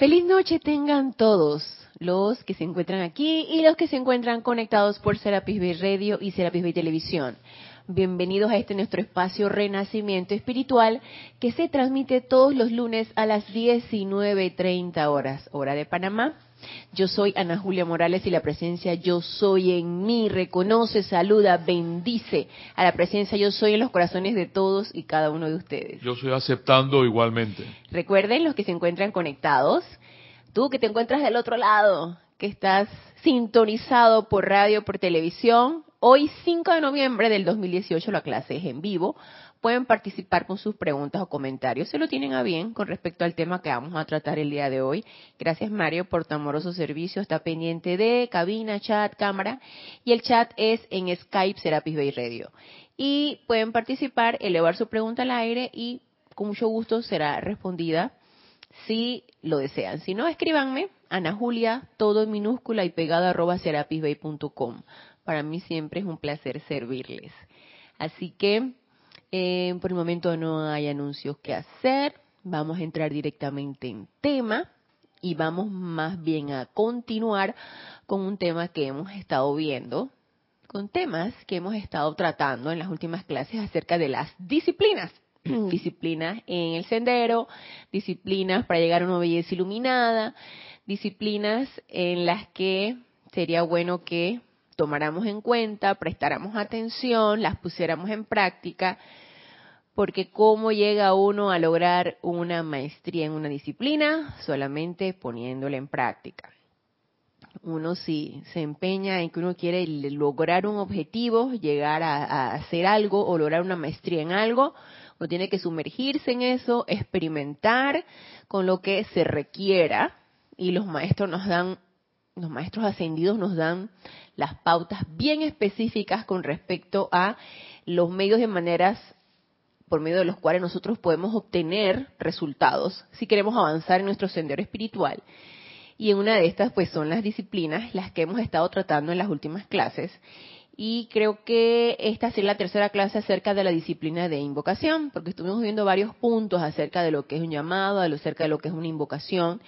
Feliz noche tengan todos los que se encuentran aquí y los que se encuentran conectados por Serapis Bay Radio y Serapis Bay Televisión. Bienvenidos a este nuestro espacio Renacimiento Espiritual que se transmite todos los lunes a las 19.30 horas, hora de Panamá. Yo soy Ana Julia Morales y la presencia Yo Soy en mí reconoce, saluda, bendice a la presencia Yo Soy en los corazones de todos y cada uno de ustedes. Yo estoy aceptando igualmente. Recuerden los que se encuentran conectados, tú que te encuentras del otro lado, que estás sintonizado por radio, por televisión, Hoy, 5 de noviembre del 2018, la clase es en vivo. Pueden participar con sus preguntas o comentarios. Se lo tienen a bien con respecto al tema que vamos a tratar el día de hoy. Gracias, Mario, por tu amoroso servicio. Está pendiente de cabina, chat, cámara. Y el chat es en Skype Serapis Bay Radio. Y pueden participar, elevar su pregunta al aire y con mucho gusto será respondida si lo desean. Si no, escríbanme, Ana Julia, todo en minúscula y pegado arroba serapisbay.com. Para mí siempre es un placer servirles. Así que eh, por el momento no hay anuncios que hacer. Vamos a entrar directamente en tema y vamos más bien a continuar con un tema que hemos estado viendo, con temas que hemos estado tratando en las últimas clases acerca de las disciplinas. disciplinas en el sendero, disciplinas para llegar a una belleza iluminada, disciplinas en las que sería bueno que tomáramos en cuenta, prestáramos atención, las pusiéramos en práctica, porque cómo llega uno a lograr una maestría en una disciplina solamente poniéndola en práctica. Uno si se empeña en que uno quiere lograr un objetivo, llegar a, a hacer algo o lograr una maestría en algo, uno tiene que sumergirse en eso, experimentar con lo que se requiera y los maestros nos dan los maestros ascendidos nos dan las pautas bien específicas con respecto a los medios y maneras por medio de los cuales nosotros podemos obtener resultados si queremos avanzar en nuestro sendero espiritual. Y en una de estas, pues, son las disciplinas, las que hemos estado tratando en las últimas clases. Y creo que esta es la tercera clase acerca de la disciplina de invocación, porque estuvimos viendo varios puntos acerca de lo que es un llamado, acerca de lo que es una invocación.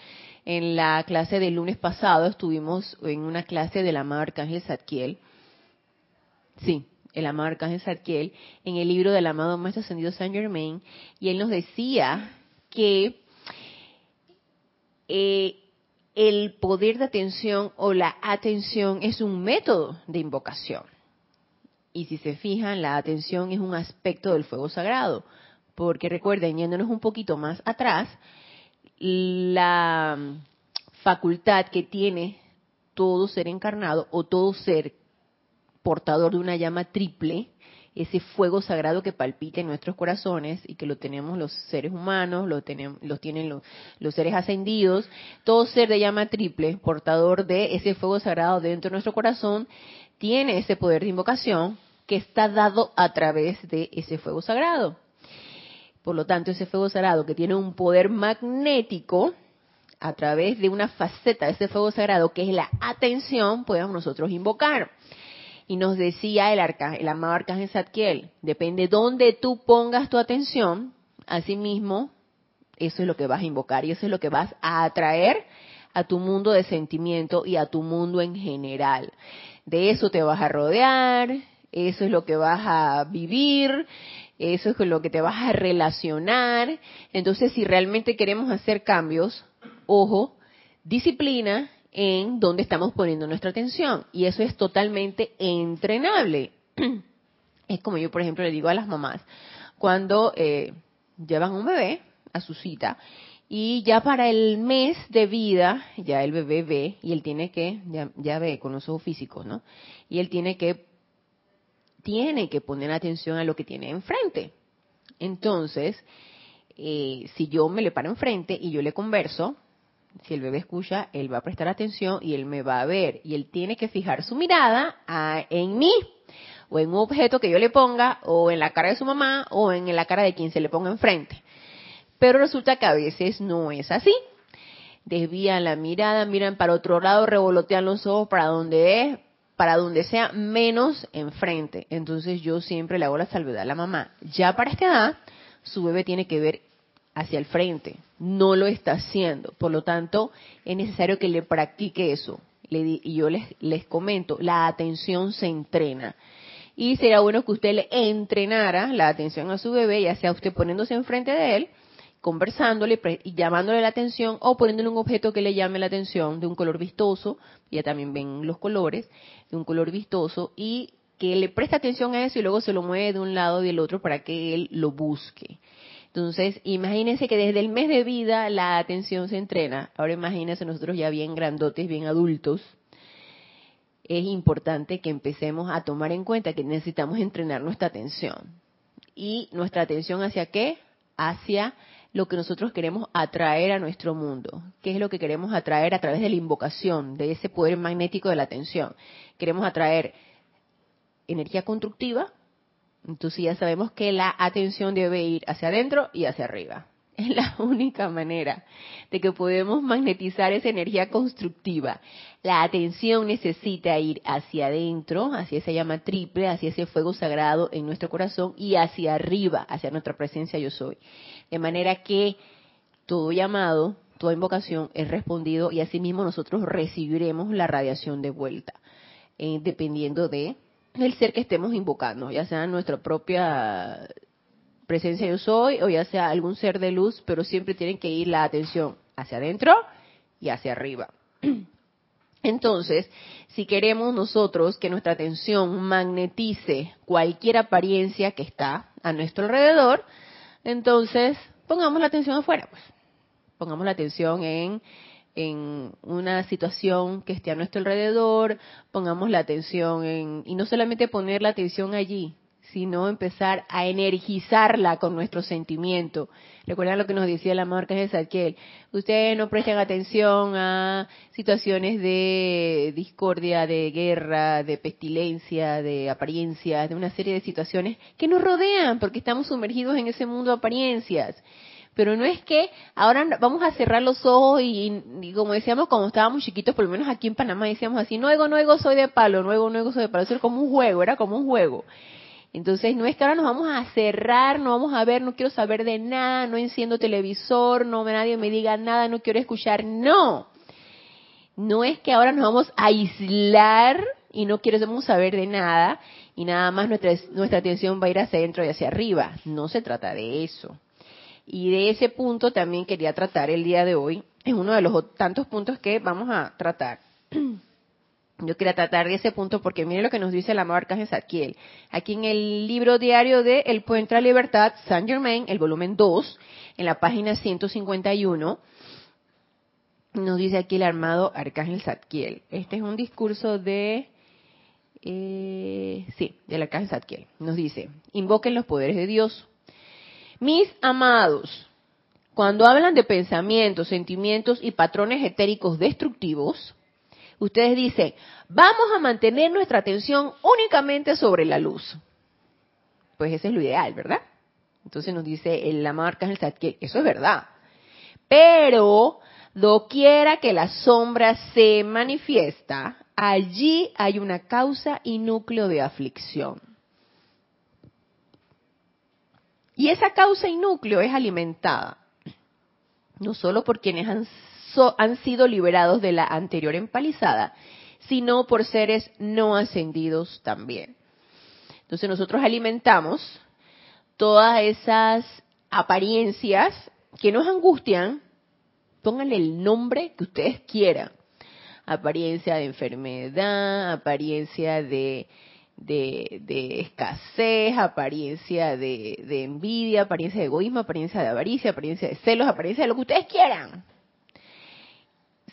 En la clase del lunes pasado estuvimos en una clase del amado Arcángel Zadkiel. Sí, el amado Arcángel Zadkiel, en el libro del amado Maestro Ascendido Saint Germain, y él nos decía que eh, el poder de atención o la atención es un método de invocación. Y si se fijan, la atención es un aspecto del fuego sagrado. Porque recuerden, yéndonos un poquito más atrás, la facultad que tiene todo ser encarnado o todo ser portador de una llama triple, ese fuego sagrado que palpita en nuestros corazones y que lo tenemos los seres humanos, lo, tenemos, lo tienen los, los, seres ascendidos, todo ser de llama triple, portador de ese fuego sagrado dentro de nuestro corazón, tiene ese poder de invocación que está dado a través de ese fuego sagrado. Por lo tanto, ese fuego sagrado que tiene un poder magnético, a través de una faceta de ese fuego sagrado, que es la atención, podemos nosotros invocar. Y nos decía el, el amado arcángel Zadkiel, depende dónde tú pongas tu atención, asimismo, eso es lo que vas a invocar y eso es lo que vas a atraer a tu mundo de sentimiento y a tu mundo en general. De eso te vas a rodear, eso es lo que vas a vivir, eso es con lo que te vas a relacionar. Entonces, si realmente queremos hacer cambios, ojo, disciplina en donde estamos poniendo nuestra atención. Y eso es totalmente entrenable. Es como yo, por ejemplo, le digo a las mamás, cuando eh, llevan un bebé a su cita y ya para el mes de vida, ya el bebé ve y él tiene que, ya, ya ve con los ojos físicos, ¿no? Y él tiene que tiene que poner atención a lo que tiene enfrente. Entonces, eh, si yo me le paro enfrente y yo le converso, si el bebé escucha, él va a prestar atención y él me va a ver. Y él tiene que fijar su mirada en mí, o en un objeto que yo le ponga, o en la cara de su mamá, o en la cara de quien se le ponga enfrente. Pero resulta que a veces no es así. Desvían la mirada, miran para otro lado, revolotean los ojos para donde es, para donde sea menos enfrente. Entonces yo siempre le hago la salvedad a la mamá. Ya para esta edad, su bebé tiene que ver hacia el frente. No lo está haciendo. Por lo tanto, es necesario que le practique eso. y yo les, les comento, la atención se entrena. Y será bueno que usted le entrenara la atención a su bebé, ya sea usted poniéndose enfrente de él, conversándole y llamándole la atención o poniéndole un objeto que le llame la atención de un color vistoso, ya también ven los colores, de un color vistoso y que le preste atención a eso y luego se lo mueve de un lado y del otro para que él lo busque. Entonces, imagínense que desde el mes de vida la atención se entrena. Ahora imagínense nosotros ya bien grandotes, bien adultos. Es importante que empecemos a tomar en cuenta que necesitamos entrenar nuestra atención. ¿Y nuestra atención hacia qué? Hacia lo que nosotros queremos atraer a nuestro mundo. ¿Qué es lo que queremos atraer a través de la invocación, de ese poder magnético de la atención? Queremos atraer energía constructiva, entonces ya sabemos que la atención debe ir hacia adentro y hacia arriba. Es la única manera de que podemos magnetizar esa energía constructiva. La atención necesita ir hacia adentro, hacia esa llama triple, hacia ese fuego sagrado en nuestro corazón y hacia arriba, hacia nuestra presencia yo soy. De manera que todo llamado, toda invocación es respondido y asimismo nosotros recibiremos la radiación de vuelta, eh, dependiendo de el ser que estemos invocando, ya sea nuestra propia presencia yo soy o ya sea algún ser de luz, pero siempre tienen que ir la atención hacia adentro y hacia arriba. Entonces, si queremos nosotros que nuestra atención magnetice cualquier apariencia que está a nuestro alrededor, entonces pongamos la atención afuera, pues. Pongamos la atención en en una situación que esté a nuestro alrededor, pongamos la atención en, y no solamente poner la atención allí, sino empezar a energizarla con nuestro sentimiento. Recuerdan lo que nos decía la marca de Saquiel. Ustedes no prestan atención a situaciones de discordia, de guerra, de pestilencia, de apariencias, de una serie de situaciones que nos rodean, porque estamos sumergidos en ese mundo de apariencias. Pero no es que ahora vamos a cerrar los ojos y, como decíamos cuando estábamos chiquitos, por lo menos aquí en Panamá decíamos así, no ego, no ego, soy de palo, no ego, no ego, soy de palo. Eso era como un juego, era como un juego. Entonces no es que ahora nos vamos a cerrar, no vamos a ver, no quiero saber de nada, no enciendo televisor, no nadie me diga nada, no quiero escuchar, no. No es que ahora nos vamos a aislar y no queremos saber de nada y nada más nuestra, nuestra atención va a ir hacia adentro y hacia arriba. No se trata de eso. Y de ese punto también quería tratar el día de hoy. Es uno de los tantos puntos que vamos a tratar. Yo quería tratar de ese punto porque mire lo que nos dice la marca de Zadkiel. Aquí en el libro diario de El Puente a la Libertad, Saint Germain, el volumen 2, en la página 151, nos dice aquí el armado Arcángel Zadkiel. Este es un discurso de, eh, sí, del Arcángel Zadkiel. Nos dice, invoquen los poderes de Dios, mis amados, cuando hablan de pensamientos, sentimientos y patrones etéricos destructivos, ustedes dicen, vamos a mantener nuestra atención únicamente sobre la luz. Pues ese es lo ideal, ¿verdad? Entonces nos dice el marca en el que eso es verdad. Pero doquiera que la sombra se manifiesta, allí hay una causa y núcleo de aflicción. Y esa causa y núcleo es alimentada no solo por quienes han, han sido liberados de la anterior empalizada, sino por seres no ascendidos también. Entonces nosotros alimentamos todas esas apariencias que nos angustian, pónganle el nombre que ustedes quieran. Apariencia de enfermedad, apariencia de de, escasez, apariencia de, envidia, apariencia de egoísmo, apariencia de avaricia, apariencia de celos, apariencia de lo que ustedes quieran.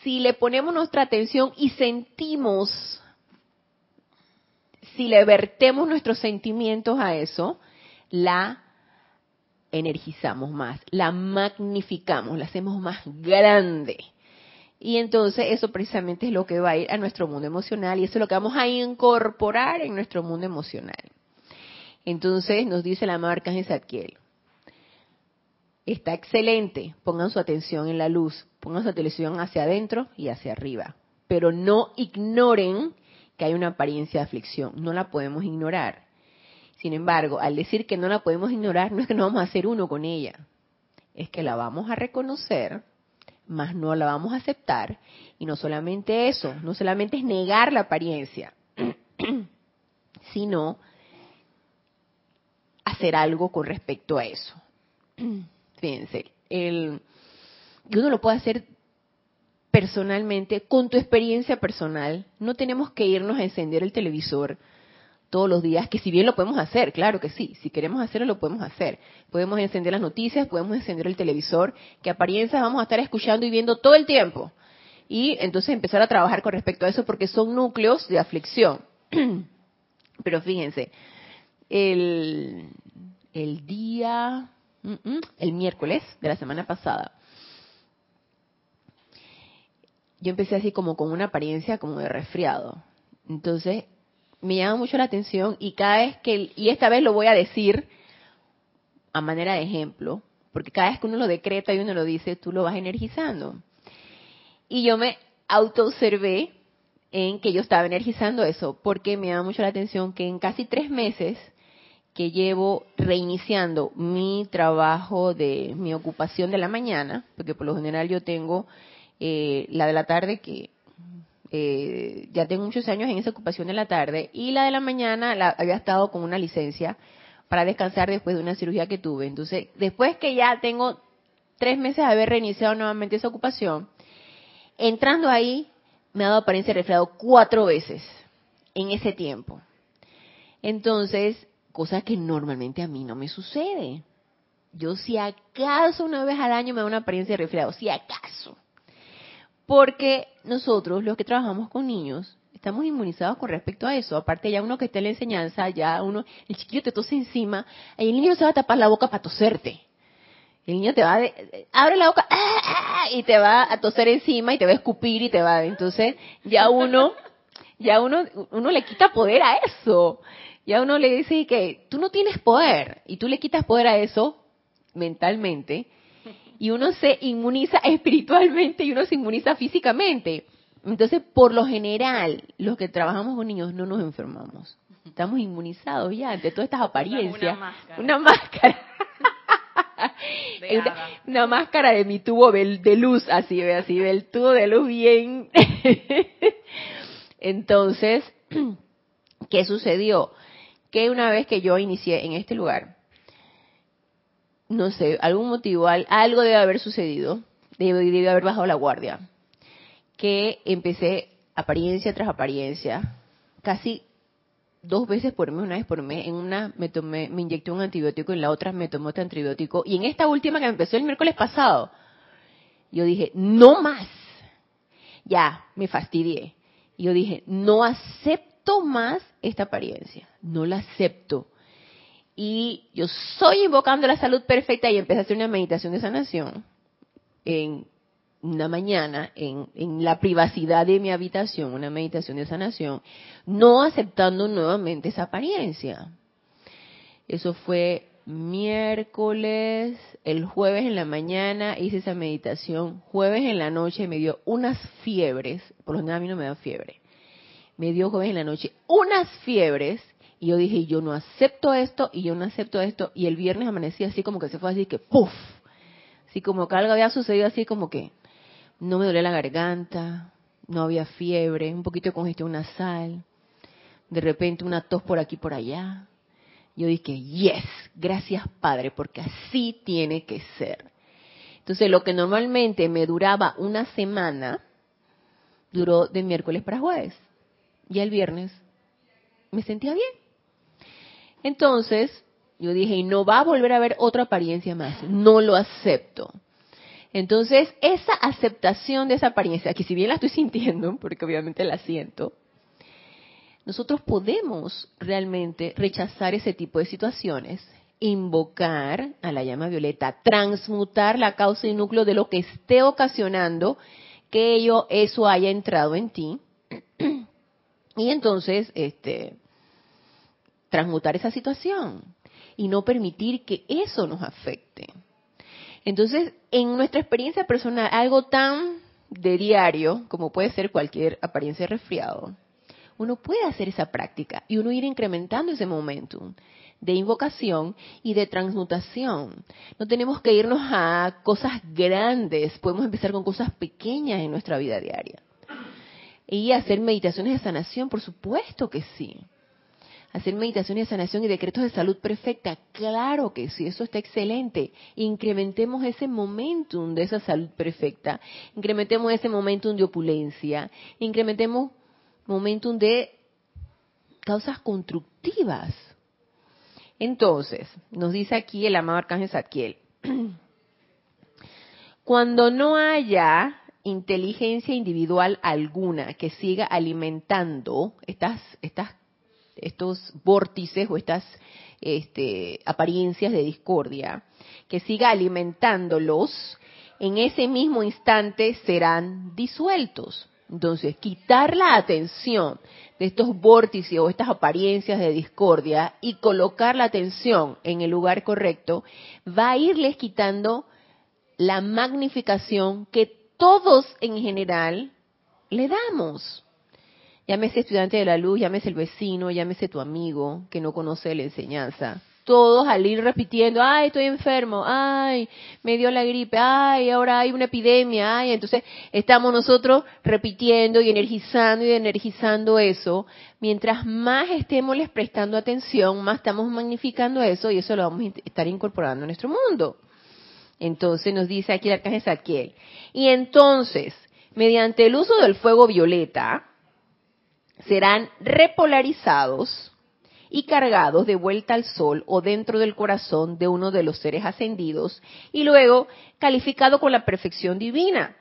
Si le ponemos nuestra atención y sentimos, si le vertemos nuestros sentimientos a eso, la energizamos más, la magnificamos, la hacemos más grande. Y entonces eso precisamente es lo que va a ir a nuestro mundo emocional y eso es lo que vamos a incorporar en nuestro mundo emocional. Entonces nos dice la marca de Zadkiel. Está excelente, pongan su atención en la luz, pongan su atención hacia adentro y hacia arriba, pero no ignoren que hay una apariencia de aflicción, no la podemos ignorar. Sin embargo, al decir que no la podemos ignorar, no es que no vamos a hacer uno con ella, es que la vamos a reconocer, más no la vamos a aceptar. Y no solamente eso, no solamente es negar la apariencia, sino hacer algo con respecto a eso. Fíjense, el, y uno lo puede hacer personalmente, con tu experiencia personal. No tenemos que irnos a encender el televisor todos los días, que si bien lo podemos hacer, claro que sí, si queremos hacerlo lo podemos hacer. Podemos encender las noticias, podemos encender el televisor, que apariencias vamos a estar escuchando y viendo todo el tiempo. Y entonces empezar a trabajar con respecto a eso porque son núcleos de aflicción. Pero fíjense, el día, el miércoles de la semana pasada, yo empecé así como con una apariencia como de resfriado. Entonces, me llama mucho la atención y cada vez que, y esta vez lo voy a decir a manera de ejemplo, porque cada vez que uno lo decreta y uno lo dice, tú lo vas energizando. Y yo me auto-observé en que yo estaba energizando eso, porque me llama mucho la atención que en casi tres meses que llevo reiniciando mi trabajo de mi ocupación de la mañana, porque por lo general yo tengo eh, la de la tarde que eh, ya tengo muchos años en esa ocupación de la tarde y la de la mañana la, había estado con una licencia para descansar después de una cirugía que tuve. Entonces, después que ya tengo tres meses de haber reiniciado nuevamente esa ocupación, entrando ahí me ha dado apariencia de resfriado cuatro veces en ese tiempo. Entonces, cosa que normalmente a mí no me sucede. Yo si acaso una vez al año me da una apariencia de resfriado, si acaso. Porque nosotros, los que trabajamos con niños, estamos inmunizados con respecto a eso. Aparte, ya uno que esté en la enseñanza, ya uno, el chiquillo te tose encima, y el niño se va a tapar la boca para toserte. El niño te va a, abre la boca, ¡ah, ah! y te va a toser encima y te va a escupir y te va, entonces ya uno, ya uno, uno le quita poder a eso. Ya uno le dice que tú no tienes poder y tú le quitas poder a eso mentalmente y uno se inmuniza espiritualmente y uno se inmuniza físicamente. Entonces, por lo general, los que trabajamos con niños no nos enfermamos. Estamos inmunizados ya ante todas estas apariencias. Una máscara. Una máscara. de mi tubo de luz, así ve, así ve el tubo de luz bien. Entonces, ¿qué sucedió? Que una vez que yo inicié en este lugar, no sé, algún motivo, algo debe haber sucedido, debe, haber bajado la guardia, que empecé apariencia tras apariencia, casi dos veces por mes, una vez por mes, en una me tomé, me inyecté un antibiótico, en la otra me tomé otro antibiótico, y en esta última que empezó el miércoles pasado, yo dije, no más, ya, me fastidié. Y yo dije, no acepto más esta apariencia, no la acepto y yo soy invocando la salud perfecta y empecé a hacer una meditación de sanación en una mañana en, la privacidad de mi habitación, una meditación de sanación, no aceptando nuevamente esa apariencia. Eso fue miércoles, el jueves en la mañana hice esa meditación, jueves en la noche me dio unas fiebres, por lo general a mí no me da fiebre, me dio jueves en la noche unas fiebres y yo dije, yo no acepto esto y yo no acepto esto. Y el viernes amanecí así como que se fue así que ¡puf! Así como que algo había sucedido así como que no me dolía la garganta, no había fiebre, un poquito de congestión nasal, de repente una tos por aquí por allá. Yo dije, yes, gracias Padre, porque así tiene que ser. Entonces lo que normalmente me duraba una semana, duró de miércoles para jueves. Y el viernes me sentía bien. Entonces, yo dije, y no va a volver a haber otra apariencia más, no lo acepto. Entonces, esa aceptación de esa apariencia, que si bien la estoy sintiendo, porque obviamente la siento, nosotros podemos realmente rechazar ese tipo de situaciones, invocar a la llama violeta, transmutar la causa y núcleo de lo que esté ocasionando que ello, eso haya entrado en ti. Y entonces, este, transmutar esa situación y no permitir que eso nos afecte. Entonces, en nuestra experiencia personal, algo tan de diario como puede ser cualquier apariencia de resfriado, uno puede hacer esa práctica y uno ir incrementando ese momentum de invocación y de transmutación. No tenemos que irnos a cosas grandes, podemos empezar con cosas pequeñas en nuestra vida diaria. Y hacer meditaciones de sanación, por supuesto que sí. Hacer meditaciones de sanación y decretos de salud perfecta, claro que sí, eso está excelente. Incrementemos ese momentum de esa salud perfecta, incrementemos ese momentum de opulencia, incrementemos momentum de causas constructivas. Entonces, nos dice aquí el amado Arcángel Zadkiel, cuando no haya inteligencia individual alguna que siga alimentando estas, estos vórtices o estas este, apariencias de discordia, que siga alimentándolos, en ese mismo instante serán disueltos. Entonces, quitar la atención de estos vórtices o estas apariencias de discordia y colocar la atención en el lugar correcto va a irles quitando la magnificación que todos en general le damos. Llámese estudiante de la luz, llámese el vecino, llámese tu amigo que no conoce la enseñanza todos al ir repitiendo, ay, estoy enfermo, ay, me dio la gripe, ay, ahora hay una epidemia, ay, entonces estamos nosotros repitiendo y energizando y energizando eso, mientras más estemos les prestando atención, más estamos magnificando eso y eso lo vamos a estar incorporando en nuestro mundo. Entonces nos dice aquí el arcángel Saquiel, y entonces, mediante el uso del fuego violeta, serán repolarizados y cargados de vuelta al sol o dentro del corazón de uno de los seres ascendidos y luego calificado con la perfección divina,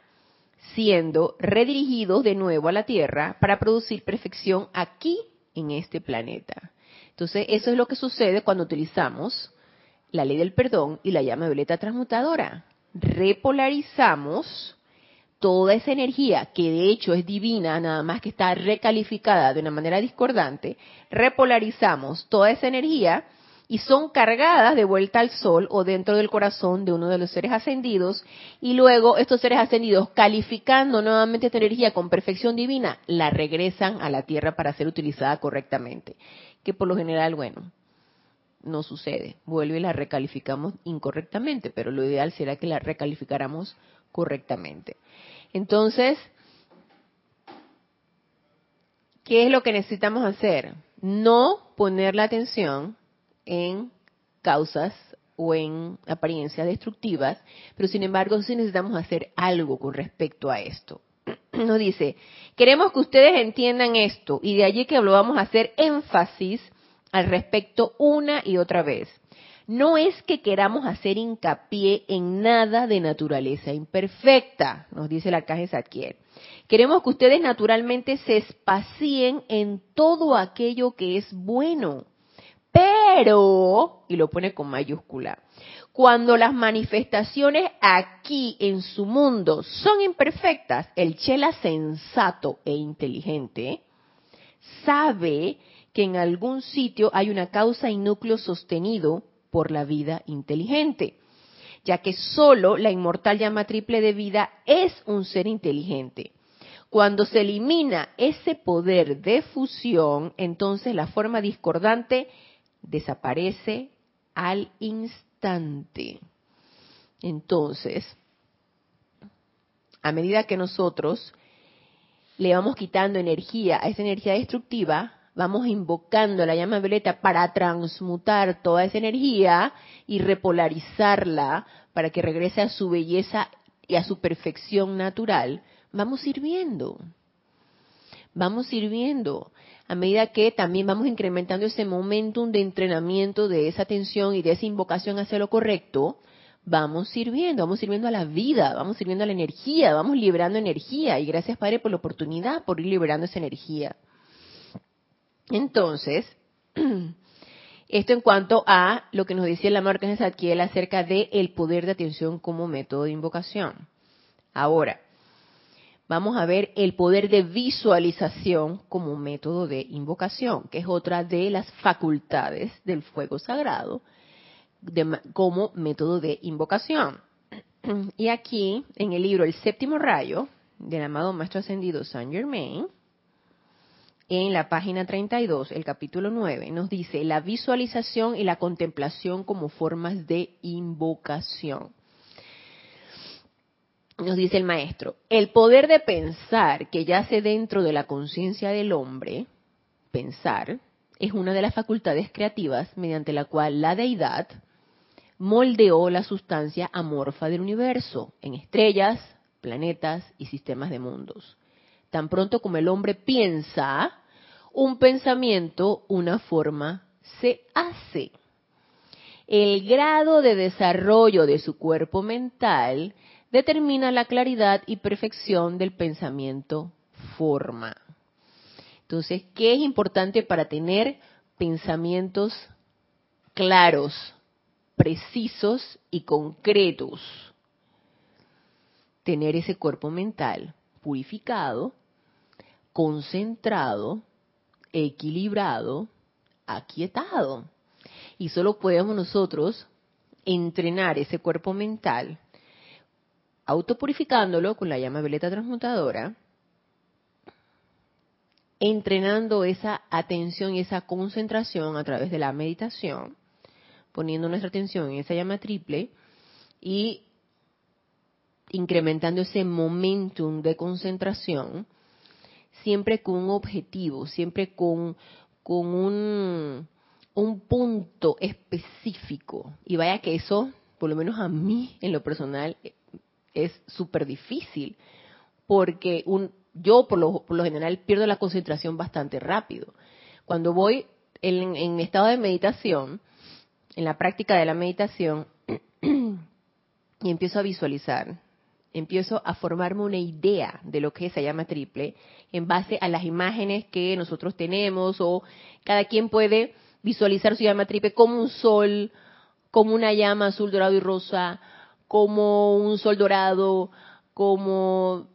siendo redirigidos de nuevo a la Tierra para producir perfección aquí en este planeta. Entonces, eso es lo que sucede cuando utilizamos la ley del perdón y la llama violeta transmutadora. Repolarizamos toda esa energía, que de hecho es divina, nada más que está recalificada de una manera discordante, repolarizamos toda esa energía y son cargadas de vuelta al sol o dentro del corazón de uno de los seres ascendidos. Y luego estos seres ascendidos calificando nuevamente esta energía con perfección divina la regresan a la tierra para ser utilizada correctamente. Que por lo general bueno no sucede vuelve y la recalificamos incorrectamente pero lo ideal será que la recalificáramos correctamente entonces, ¿qué es lo que necesitamos hacer? No poner la atención en causas o en apariencias destructivas, pero sin embargo sí necesitamos hacer algo con respecto a esto. Nos dice, queremos que ustedes entiendan esto y de allí que lo vamos a hacer énfasis al respecto una y otra vez no es que queramos hacer hincapié en nada de naturaleza imperfecta, nos dice el arcángel Zadkiel. Queremos que ustedes naturalmente se espacien en todo aquello que es bueno. Pero, y lo pone con mayúscula, cuando las manifestaciones aquí en su mundo son imperfectas, el chela sensato e inteligente sabe que en algún sitio hay una causa y núcleo sostenido por la vida inteligente, ya que solo la inmortal llama triple de vida es un ser inteligente. Cuando se elimina ese poder de fusión, entonces la forma discordante desaparece al instante. Entonces, a medida que nosotros le vamos quitando energía a esa energía destructiva, vamos invocando la llama violeta para transmutar toda esa energía y repolarizarla para que regrese a su belleza y a su perfección natural, vamos sirviendo. Vamos sirviendo a medida que también vamos incrementando ese momentum de entrenamiento de esa atención y de esa invocación hacia lo correcto, vamos sirviendo, vamos sirviendo a la vida, vamos sirviendo a la energía, vamos liberando energía. Y gracias Padre por la oportunidad, por ir liberando esa energía. Entonces, esto en cuanto a lo que nos decía la marca de Zadkiel acerca del el poder de atención como método de invocación. Ahora, vamos a ver el poder de visualización como método de invocación, que es otra de las facultades del fuego sagrado como método de invocación. Y aquí, en el libro El séptimo rayo, del amado Maestro Ascendido Saint Germain, en la página 32, el capítulo 9, nos dice la visualización y la contemplación como formas de invocación. Nos dice el maestro, el poder de pensar que yace dentro de la conciencia del hombre, pensar, es una de las facultades creativas mediante la cual la deidad moldeó la sustancia amorfa del universo en estrellas, planetas y sistemas de mundos. Tan pronto como el hombre piensa, un pensamiento, una forma, se hace. El grado de desarrollo de su cuerpo mental determina la claridad y perfección del pensamiento forma. Entonces, ¿qué es importante para tener pensamientos claros, precisos y concretos? Tener ese cuerpo mental purificado, concentrado, equilibrado, aquietado. Y solo podemos nosotros entrenar ese cuerpo mental autopurificándolo con la llama violeta transmutadora, entrenando esa atención y esa concentración a través de la meditación, poniendo nuestra atención en esa llama triple y incrementando ese momentum de concentración, siempre con un objetivo, siempre con, con un, un punto específico. Y vaya que eso, por lo menos a mí en lo personal, es súper difícil, porque un, yo por lo, por lo, general pierdo la concentración bastante rápido. Cuando voy en, en estado de meditación, en la práctica de la meditación, y empiezo a visualizar, empiezo a formarme una idea de lo que se llama triple en base a las imágenes que nosotros tenemos o cada quien puede visualizar su llama triple como un sol, como una llama azul, dorado y rosa, como un sol dorado, como,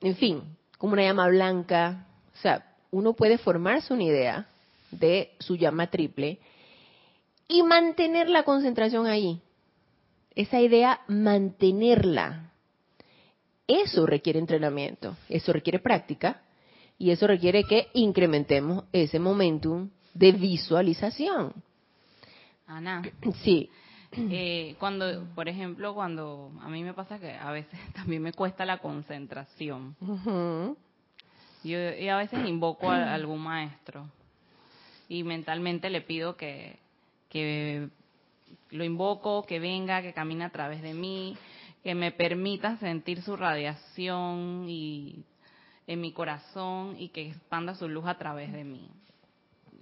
en fin, como una llama blanca. O sea, uno puede formarse una idea de su llama triple y mantener la concentración ahí. Esa idea, mantenerla. Eso requiere entrenamiento, eso requiere práctica y eso requiere que incrementemos ese momentum de visualización. Ana. Sí. Eh, cuando, por ejemplo, cuando a mí me pasa que a veces también me cuesta la concentración. Yo y a veces invoco a algún maestro y mentalmente le pido que, que lo invoco, que venga, que camine a través de mí, que me permita sentir su radiación y en mi corazón y que expanda su luz a través de mí,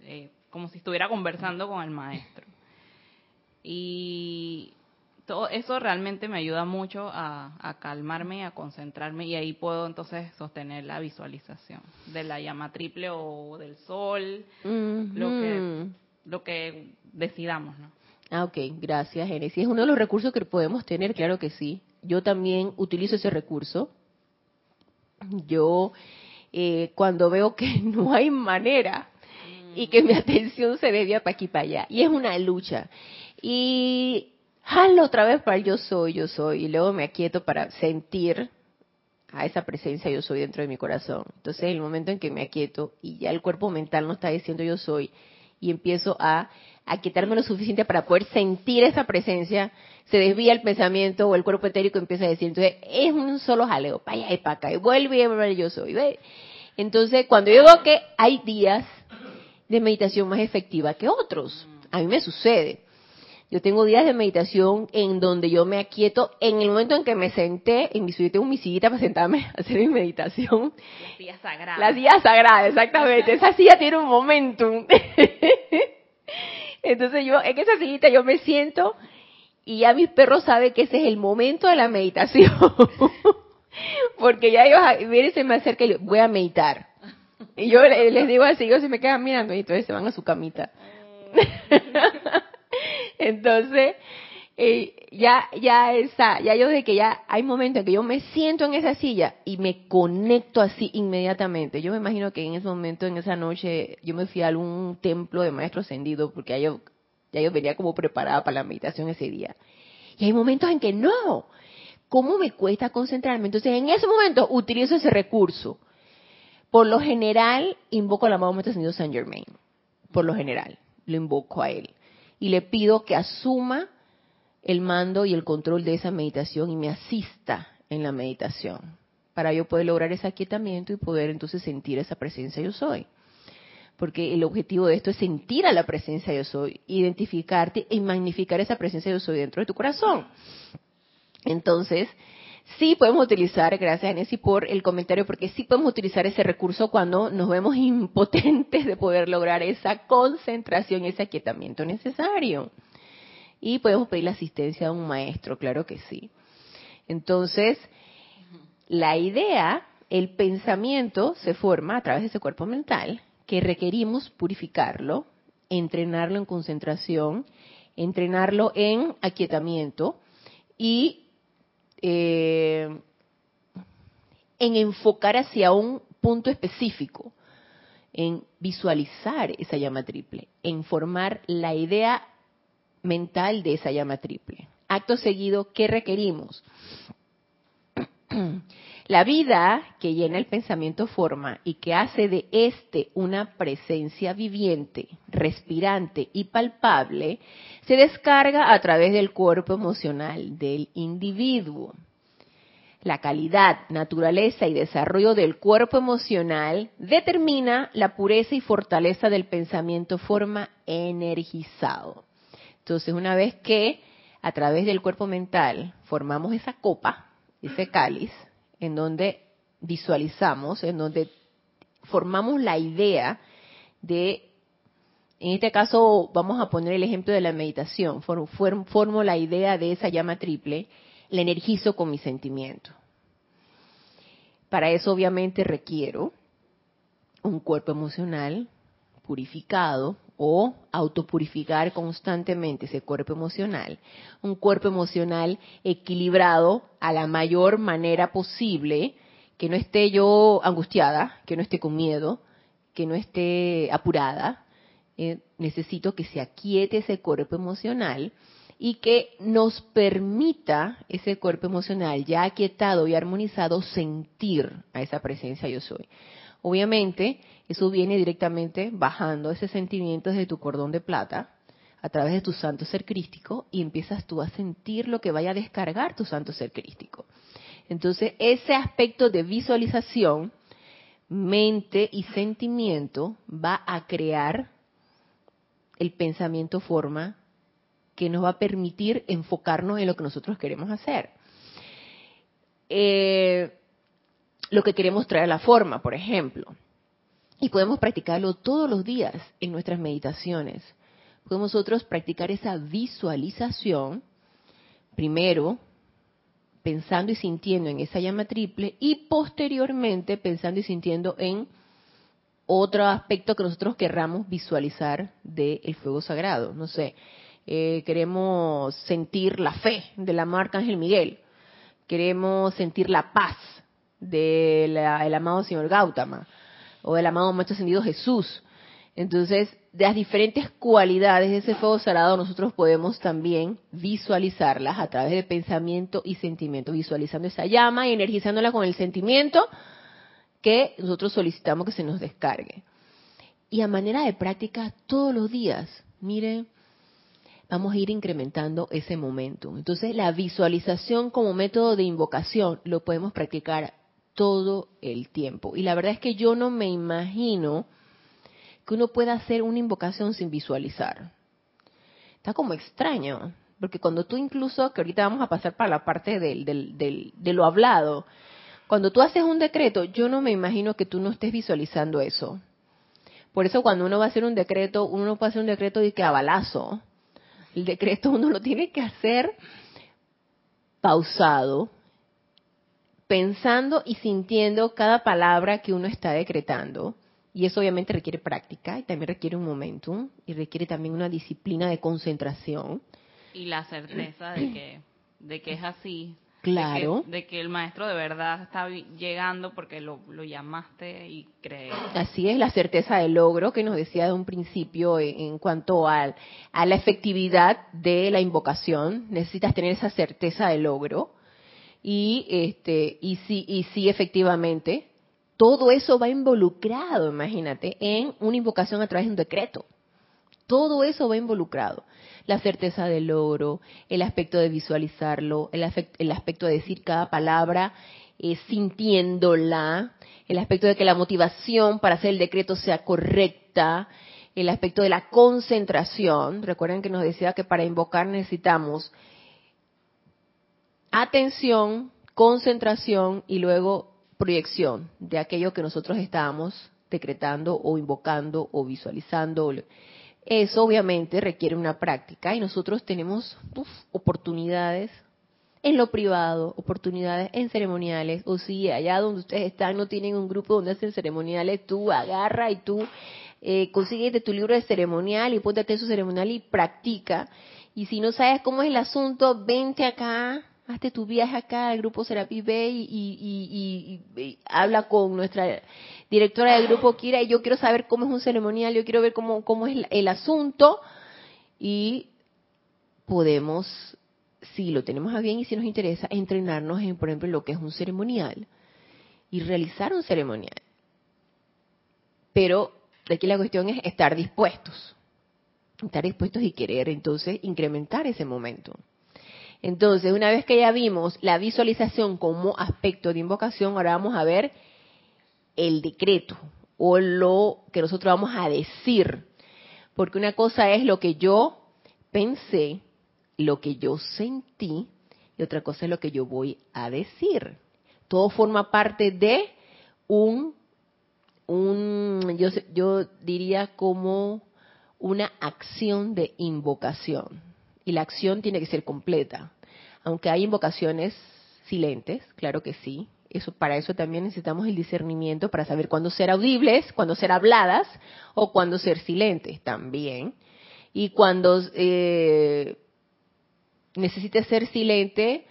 eh, como si estuviera conversando con el maestro. Y todo eso realmente me ayuda mucho a, calmarme y a concentrarme y ahí puedo entonces sostener la visualización de la llama triple o del sol, lo que lo que decidamos, ¿no? Ah, ok, gracias, Genesis. Es uno de los recursos que podemos tener, claro que sí. Yo también utilizo ese recurso. Yo, eh, cuando veo que no hay manera y que mi atención se desvía para aquí para allá, y es una lucha y jalo otra vez para el yo soy, yo soy, y luego me aquieto para sentir a esa presencia yo soy dentro de mi corazón. Entonces, el momento en que me aquieto y ya el cuerpo mental no está diciendo yo soy, y empiezo a aquietarme lo suficiente para poder sentir esa presencia, se desvía el pensamiento o el cuerpo etérico empieza a decir, entonces es un solo jaleo, para allá y para acá, y vuelve y vuelve yo soy. ¿ve? Entonces, cuando yo digo que hay días de meditación más efectiva que otros, a mí me sucede. Yo tengo días de meditación en donde yo me aquieto en el momento en que me senté, en mi yo tengo mi sillita para sentarme a hacer mi meditación. La silla sagrada. La silla sagrada, exactamente. Esa silla tiene un momentum. Entonces yo, en esa sillita yo me siento y ya mis perros saben que ese es el momento de la meditación. Porque ya ellos vienen, se me acerca y yo, voy a meditar. Y yo les digo así, ellos se me quedan mirando y entonces se van a su camita. Entonces, eh, ya, ya está, ya yo de que ya hay momentos en que yo me siento en esa silla y me conecto así inmediatamente. Yo me imagino que en ese momento, en esa noche, yo me fui a algún templo de maestro ascendido porque ya yo, ya yo venía como preparada para la meditación ese día. Y hay momentos en que no. ¿Cómo me cuesta concentrarme? Entonces, en ese momento utilizo ese recurso Por lo general, invoco al amado Maestro Ascendido Saint Germain. Por lo general, lo invoco a él. Y le pido que asuma el mando y el control de esa meditación y me asista en la meditación para yo poder lograr ese aquietamiento y poder entonces sentir esa presencia yo soy. Porque el objetivo de esto es sentir a la presencia yo soy, identificarte y magnificar esa presencia yo soy dentro de tu corazón. Entonces, sí podemos utilizar, gracias Nancy por el comentario, porque sí podemos utilizar ese recurso cuando nos vemos impotentes de poder lograr esa concentración, ese aquietamiento necesario. Y podemos pedir la asistencia de un maestro, claro que sí. Entonces, la idea, el pensamiento se forma a través de ese cuerpo mental que requerimos purificarlo, entrenarlo en concentración, entrenarlo en aquietamiento y eh, en enfocar hacia un punto específico, en visualizar esa llama triple, en formar la idea mental de esa llama triple. Acto seguido, ¿qué requerimos? La vida que llena el pensamiento forma y que hace de éste una presencia viviente, respirante y palpable, se descarga a través del cuerpo emocional del individuo. La calidad, naturaleza y desarrollo del cuerpo emocional determina la pureza y fortaleza del pensamiento forma energizado. Entonces, una vez que a través del cuerpo mental formamos esa copa, ese cáliz, en donde visualizamos, en donde formamos la idea de, en este caso vamos a poner el ejemplo de la meditación, formo, la idea de esa llama triple, la energizo con mi sentimiento. Para eso obviamente requiero un cuerpo emocional purificado o autopurificar constantemente ese cuerpo emocional, un cuerpo emocional equilibrado a la mayor manera posible, que no esté yo angustiada, que no esté con miedo, que no esté apurada. Eh, necesito que se aquiete ese cuerpo emocional y que nos permita ese cuerpo emocional ya aquietado y armonizado sentir a esa presencia yo soy. Obviamente, eso viene directamente bajando ese sentimiento desde tu cordón de plata a través de tu santo ser crístico y empiezas tú a sentir lo que vaya a descargar tu santo ser crístico. Entonces, ese aspecto de visualización, mente y sentimiento va a crear el pensamiento forma que nos va a permitir enfocarnos en lo que nosotros queremos hacer. Eh, lo que queremos traer a la forma, por ejemplo. Y podemos practicarlo todos los días en nuestras meditaciones. Podemos nosotros practicar esa visualización, primero pensando y sintiendo en esa llama triple y posteriormente pensando y sintiendo en otro aspecto que nosotros querramos visualizar del fuego sagrado. No sé, eh, queremos sentir la fe de la marca Ángel Miguel, queremos sentir la paz del amado señor Gautama o del amado Maestro Ascendido Jesús. Entonces, de las diferentes cualidades de ese fuego sagrado, nosotros podemos también visualizarlas a través de pensamiento y sentimiento, visualizando esa llama y energizándola con el sentimiento que nosotros solicitamos que se nos descargue. Y a manera de práctica, todos los días, miren, vamos a ir incrementando ese momento. Entonces, la visualización como método de invocación lo podemos practicar todo el tiempo. Y la verdad es que yo no me imagino que uno pueda hacer una invocación sin visualizar. Está como extraño, porque cuando tú incluso, que ahorita vamos a pasar para la parte del, del, de lo hablado, cuando tú haces un decreto, yo no me imagino que tú no estés visualizando eso. Por eso cuando uno va a hacer un decreto, uno no puede hacer un decreto de que a balazo. El decreto uno lo tiene que hacer pausado, pensando y sintiendo cada palabra que uno está decretando. Y eso obviamente requiere práctica y también requiere un momentum y requiere también una disciplina de concentración. Y la certeza de que, de que es así. Claro. De que, el maestro de verdad está llegando porque lo, llamaste y crees. Así es, la certeza del logro que nos decía de un principio en, en cuanto a, a la efectividad de la invocación. Necesitas tener esa certeza del logro y este y sí y sí efectivamente todo eso va involucrado, imagínate, en una invocación a través de un decreto. Todo eso va involucrado. La certeza del logro, el aspecto de visualizarlo, el, aspecto de decir cada palabra eh, sintiéndola, el aspecto de que la motivación para hacer el decreto sea correcta, el aspecto de la concentración. Recuerden que nos decía que para invocar necesitamos atención, concentración y luego proyección de aquello que nosotros estábamos decretando o invocando o visualizando. Eso obviamente requiere una práctica y nosotros tenemos oportunidades en lo privado, oportunidades en ceremoniales, o si allá donde ustedes están no tienen un grupo donde hacen ceremoniales, tú agarra y tú eh, consigues tu libro de ceremonial y ponte su ceremonial y practica. Y si no sabes cómo es el asunto, vente acá, hazte tu viaje acá al grupo Serapis Bay y, y, habla con nuestra directora del grupo Kira y yo quiero saber cómo es un ceremonial, yo quiero ver cómo, cómo es el asunto y podemos si lo tenemos a bien y si nos interesa, entrenarnos en, por ejemplo, lo que es un ceremonial y realizar un ceremonial. Pero aquí la cuestión es estar dispuestos, estar dispuestos y querer entonces incrementar ese momento. Entonces, una vez que ya vimos la visualización como aspecto de invocación, ahora vamos a ver el decreto o lo que nosotros vamos a decir. Porque una cosa es lo que yo pensé lo que yo sentí y otra cosa es lo que yo voy a decir. Todo forma parte de un, un yo, yo diría como una acción de invocación. Y la acción tiene que ser completa. Aunque hay invocaciones silentes, claro que sí. Eso, para eso también necesitamos el discernimiento para saber cuándo ser audibles, cuándo ser habladas o cuándo ser silentes también. Y cuando eh, necesite ser silente,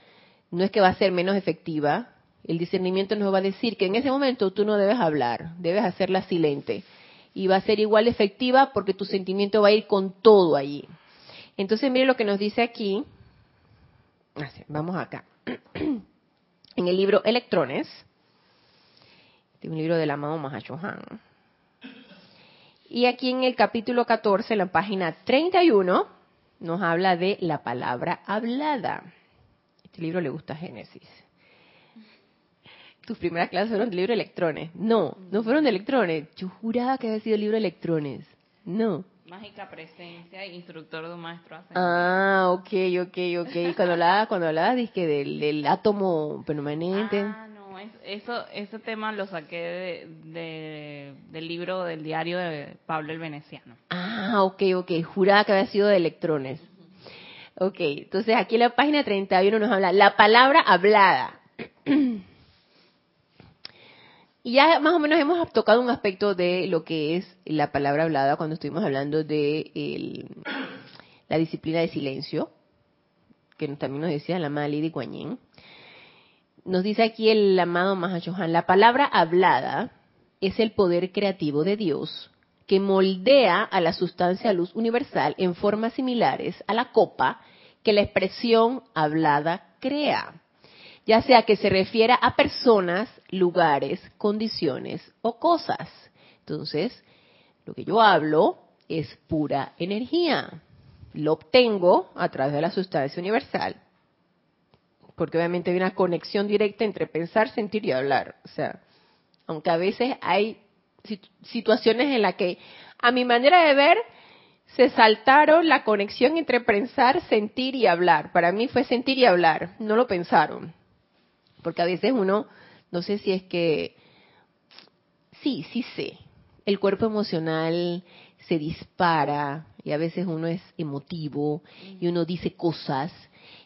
no es que va a ser menos efectiva. El discernimiento nos va a decir que en ese momento tú no debes hablar, debes hacerla silente. Y va a ser igual efectiva porque tu sentimiento va a ir con todo allí. Entonces, mire lo que nos dice aquí. Vamos acá. En el libro Electrones, este un libro del amado Mahashohan. Y aquí en el capítulo 14, en la página 31, nos habla de la palabra hablada. Este libro le gusta Génesis. Tus primeras clases fueron de libro de electrones. No, no fueron de electrones. Yo juraba que había sido libro de electrones. No. Mágica presencia, instructor de un maestro. Ah, ok, ok, ok. Cuando hablaba, cuando hablaba dije, del, del átomo permanente. Ah, no, eso, ese tema lo saqué de, del libro del diario de Pablo el Veneciano. Ah, ok, ok. Juraba que había sido de electrones. Ok, entonces aquí en la página 31 nos habla la palabra hablada. Y ya más o menos hemos tocado un aspecto de lo que es la palabra hablada cuando estuvimos hablando de la disciplina de silencio, que también nos decía la amada Lady Guanyin. Nos dice aquí el amado Mahashohan, la palabra hablada es el poder creativo de Dios que moldea a la sustancia luz universal en formas similares a la copa que la expresión hablada crea ya sea que se refiera a personas, lugares, condiciones o cosas. Entonces, lo que yo hablo es pura energía. Lo obtengo a través de la sustancia universal. Porque obviamente hay una conexión directa entre pensar, sentir y hablar. O sea, aunque a veces hay situaciones en las que, a mi manera de ver, se saltaron la conexión entre pensar, sentir y hablar. Para mí fue sentir y hablar, no lo pensaron. Porque a veces uno, no sé si es que, sí, sí sé, el cuerpo emocional se dispara y a veces uno es emotivo y uno dice cosas.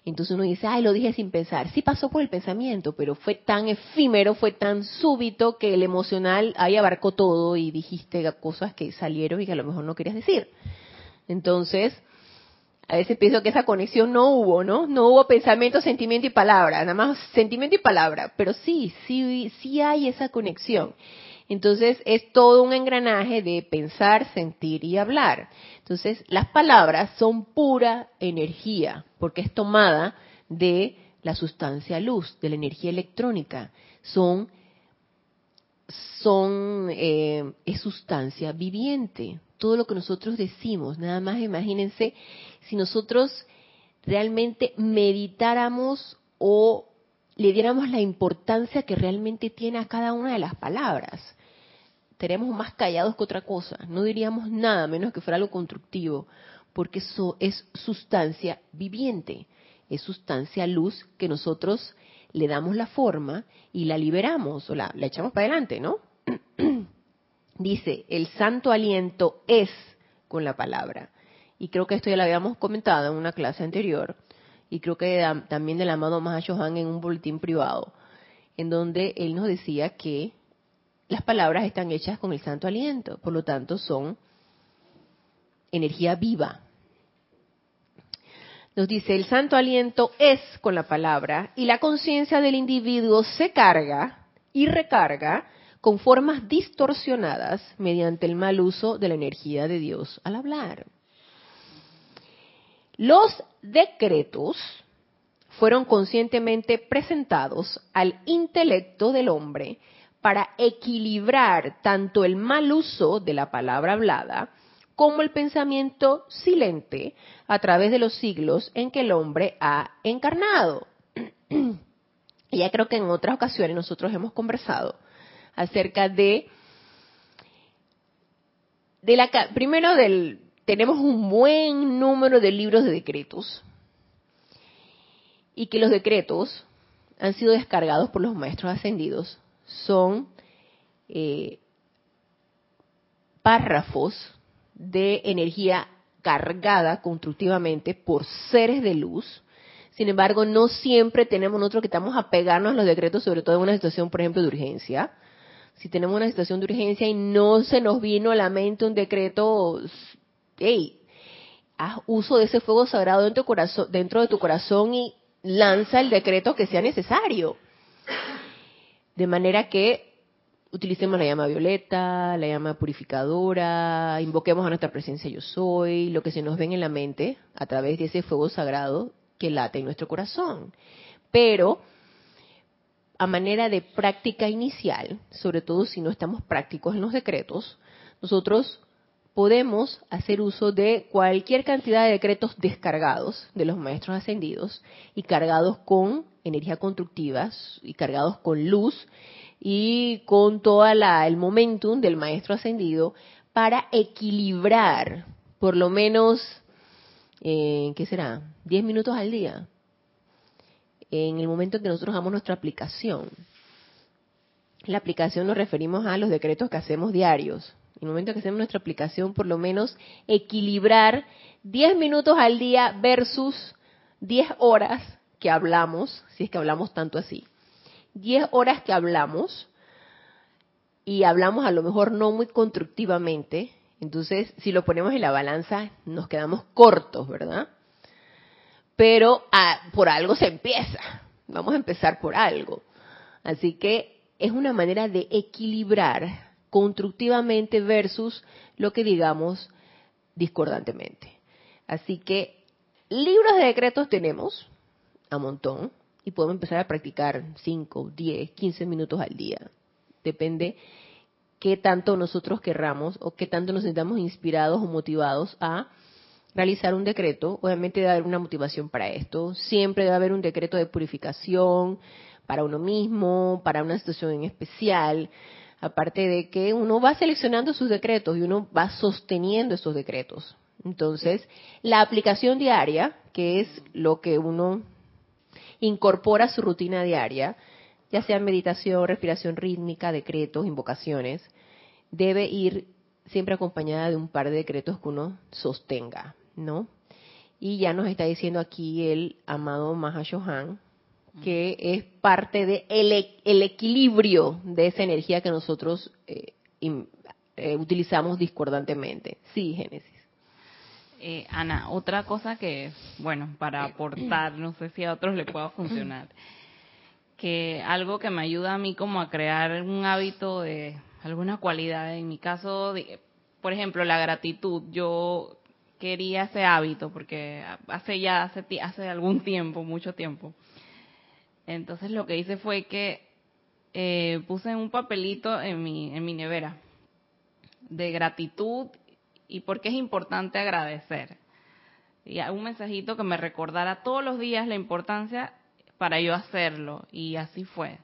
Entonces uno dice, ay, lo dije sin pensar. Sí pasó por el pensamiento, pero fue tan efímero, fue tan súbito que el emocional ahí abarcó todo y dijiste cosas que salieron y que a lo mejor no querías decir. Entonces, a veces pienso que esa conexión no hubo, ¿no? No hubo pensamiento, sentimiento y palabra, nada más sentimiento y palabra, pero sí, sí, sí hay esa conexión. Entonces es todo un engranaje de pensar, sentir y hablar. Entonces las palabras son pura energía, porque es tomada de la sustancia luz, de la energía electrónica. Son son, eh, es sustancia viviente. Todo lo que nosotros decimos, nada más imagínense si nosotros realmente meditáramos o le diéramos la importancia que realmente tiene a cada una de las palabras. Estaríamos más callados que otra cosa, no diríamos nada menos que fuera algo constructivo, porque eso es sustancia viviente, es sustancia luz que nosotros le damos la forma y la liberamos o la, la echamos para adelante, ¿no? Dice, el santo aliento es con la palabra. Y creo que esto ya lo habíamos comentado en una clase anterior. Y creo que también del amado Mahashohan en un boletín privado. En donde él nos decía que las palabras están hechas con el santo aliento. Por lo tanto, son energía viva. Nos dice, el santo aliento es con la palabra y la conciencia del individuo se carga y recarga con formas distorsionadas mediante el mal uso de la energía de Dios al hablar. Los decretos fueron conscientemente presentados al intelecto del hombre para equilibrar tanto el mal uso de la palabra hablada como el pensamiento silente a través de los siglos en que el hombre ha encarnado. y ya creo que en otras ocasiones nosotros hemos conversado acerca de, la primero del tenemos un buen número de libros de decretos y que los decretos han sido descargados por los maestros ascendidos son eh, párrafos de energía cargada constructivamente por seres de luz. Sin embargo, no siempre tenemos nosotros que estamos a pegarnos a los decretos, sobre todo en una situación, por ejemplo, de urgencia. Si tenemos una situación de urgencia y no se nos vino a la mente un decreto, hey, haz uso de ese fuego sagrado dentro, dentro de tu corazón y lanza el decreto que sea necesario. De manera que utilicemos la llama violeta, la llama purificadora, invoquemos a nuestra presencia yo soy, lo que se nos ven en la mente a través de ese fuego sagrado que late en nuestro corazón. Pero a manera de práctica inicial, sobre todo si no estamos prácticos en los decretos, nosotros podemos hacer uso de cualquier cantidad de decretos descargados de los maestros ascendidos y cargados con energía constructiva y cargados con luz y con todo el momentum del maestro ascendido para equilibrar por lo menos, eh, ¿qué será? 10 minutos al día. En el momento en que nosotros hagamos nuestra aplicación. La aplicación nos referimos a los decretos que hacemos diarios. En el momento en que hacemos nuestra aplicación, por lo menos equilibrar 10 minutos al día versus 10 horas que hablamos, si es que hablamos tanto así. 10 horas que hablamos y hablamos a lo mejor no muy constructivamente, entonces si lo ponemos en la balanza nos quedamos cortos, ¿verdad? Pero ah, por algo se empieza, vamos a empezar por algo. Así que es una manera de equilibrar constructivamente versus lo que digamos discordantemente. Así que libros de decretos tenemos a montón, y podemos empezar a practicar 5, 10, 15 minutos al día. Depende qué tanto nosotros querramos o qué tanto nos sintamos inspirados o motivados a realizar un decreto. Obviamente debe haber una motivación para esto. Siempre debe haber un decreto de purificación para uno mismo, para una situación en especial. Aparte de que uno va seleccionando sus decretos y uno va sosteniendo esos decretos. Entonces, la aplicación diaria, que es lo que uno incorpora su rutina diaria, ya sea meditación, respiración rítmica, decretos, invocaciones, debe ir siempre acompañada de un par de decretos que uno sostenga, ¿no? Y ya nos está diciendo aquí el amado Mahashohan que es parte del de el equilibrio de esa energía que nosotros eh, eh, utilizamos discordantemente. Sí, Génesis. Eh, Ana, otra cosa que, bueno, para aportar, no sé si a otros le pueda funcionar, que algo que me ayuda a mí como a crear un hábito de alguna cualidad, en mi caso, por ejemplo, la gratitud, yo quería ese hábito porque hace ya, hace, hace algún tiempo, mucho tiempo. Entonces lo que hice fue que eh, puse un papelito en mi, en mi nevera de gratitud y por qué es importante agradecer. Y un mensajito que me recordara todos los días la importancia para yo hacerlo. Y así fue.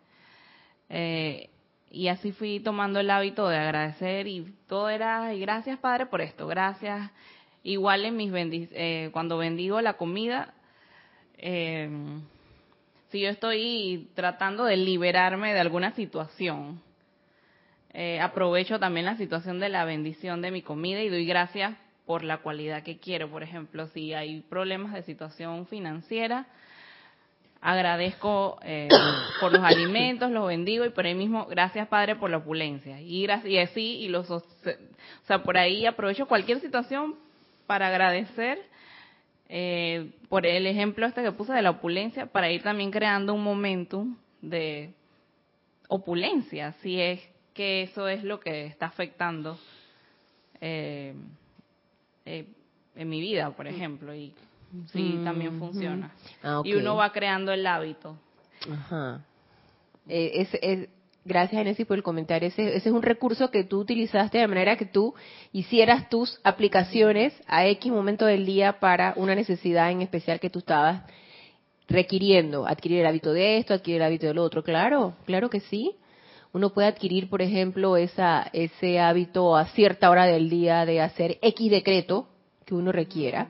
Eh, y así fui tomando el hábito de agradecer y todo era, gracias Padre por esto, gracias. Igual en mis eh, cuando bendigo la comida, eh, si yo estoy tratando de liberarme de alguna situación, eh, aprovecho también la situación de la bendición de mi comida y doy gracias por la cualidad que quiero. Por ejemplo, si hay problemas de situación financiera, agradezco eh, por los alimentos, los bendigo y por ahí mismo, gracias Padre por la opulencia. Y, y así, y los, o sea, por ahí aprovecho cualquier situación para agradecer eh, por el ejemplo este que puse de la opulencia, para ir también creando un momentum de opulencia, si es que eso es lo que está afectando eh, eh, en mi vida, por ejemplo, y sí, también funciona. Ah, y uno va creando el hábito. Ajá. Eh, es, es, gracias, Genesis, por el comentario. Ese, ese, es un recurso que tú utilizaste de manera que tú hicieras tus aplicaciones a X momento del día para una necesidad en especial que tú estabas requiriendo. Adquirir el hábito de esto, adquirir el hábito del otro. Claro, claro que sí uno puede adquirir, por ejemplo, esa, ese hábito a cierta hora del día de hacer X decreto que uno requiera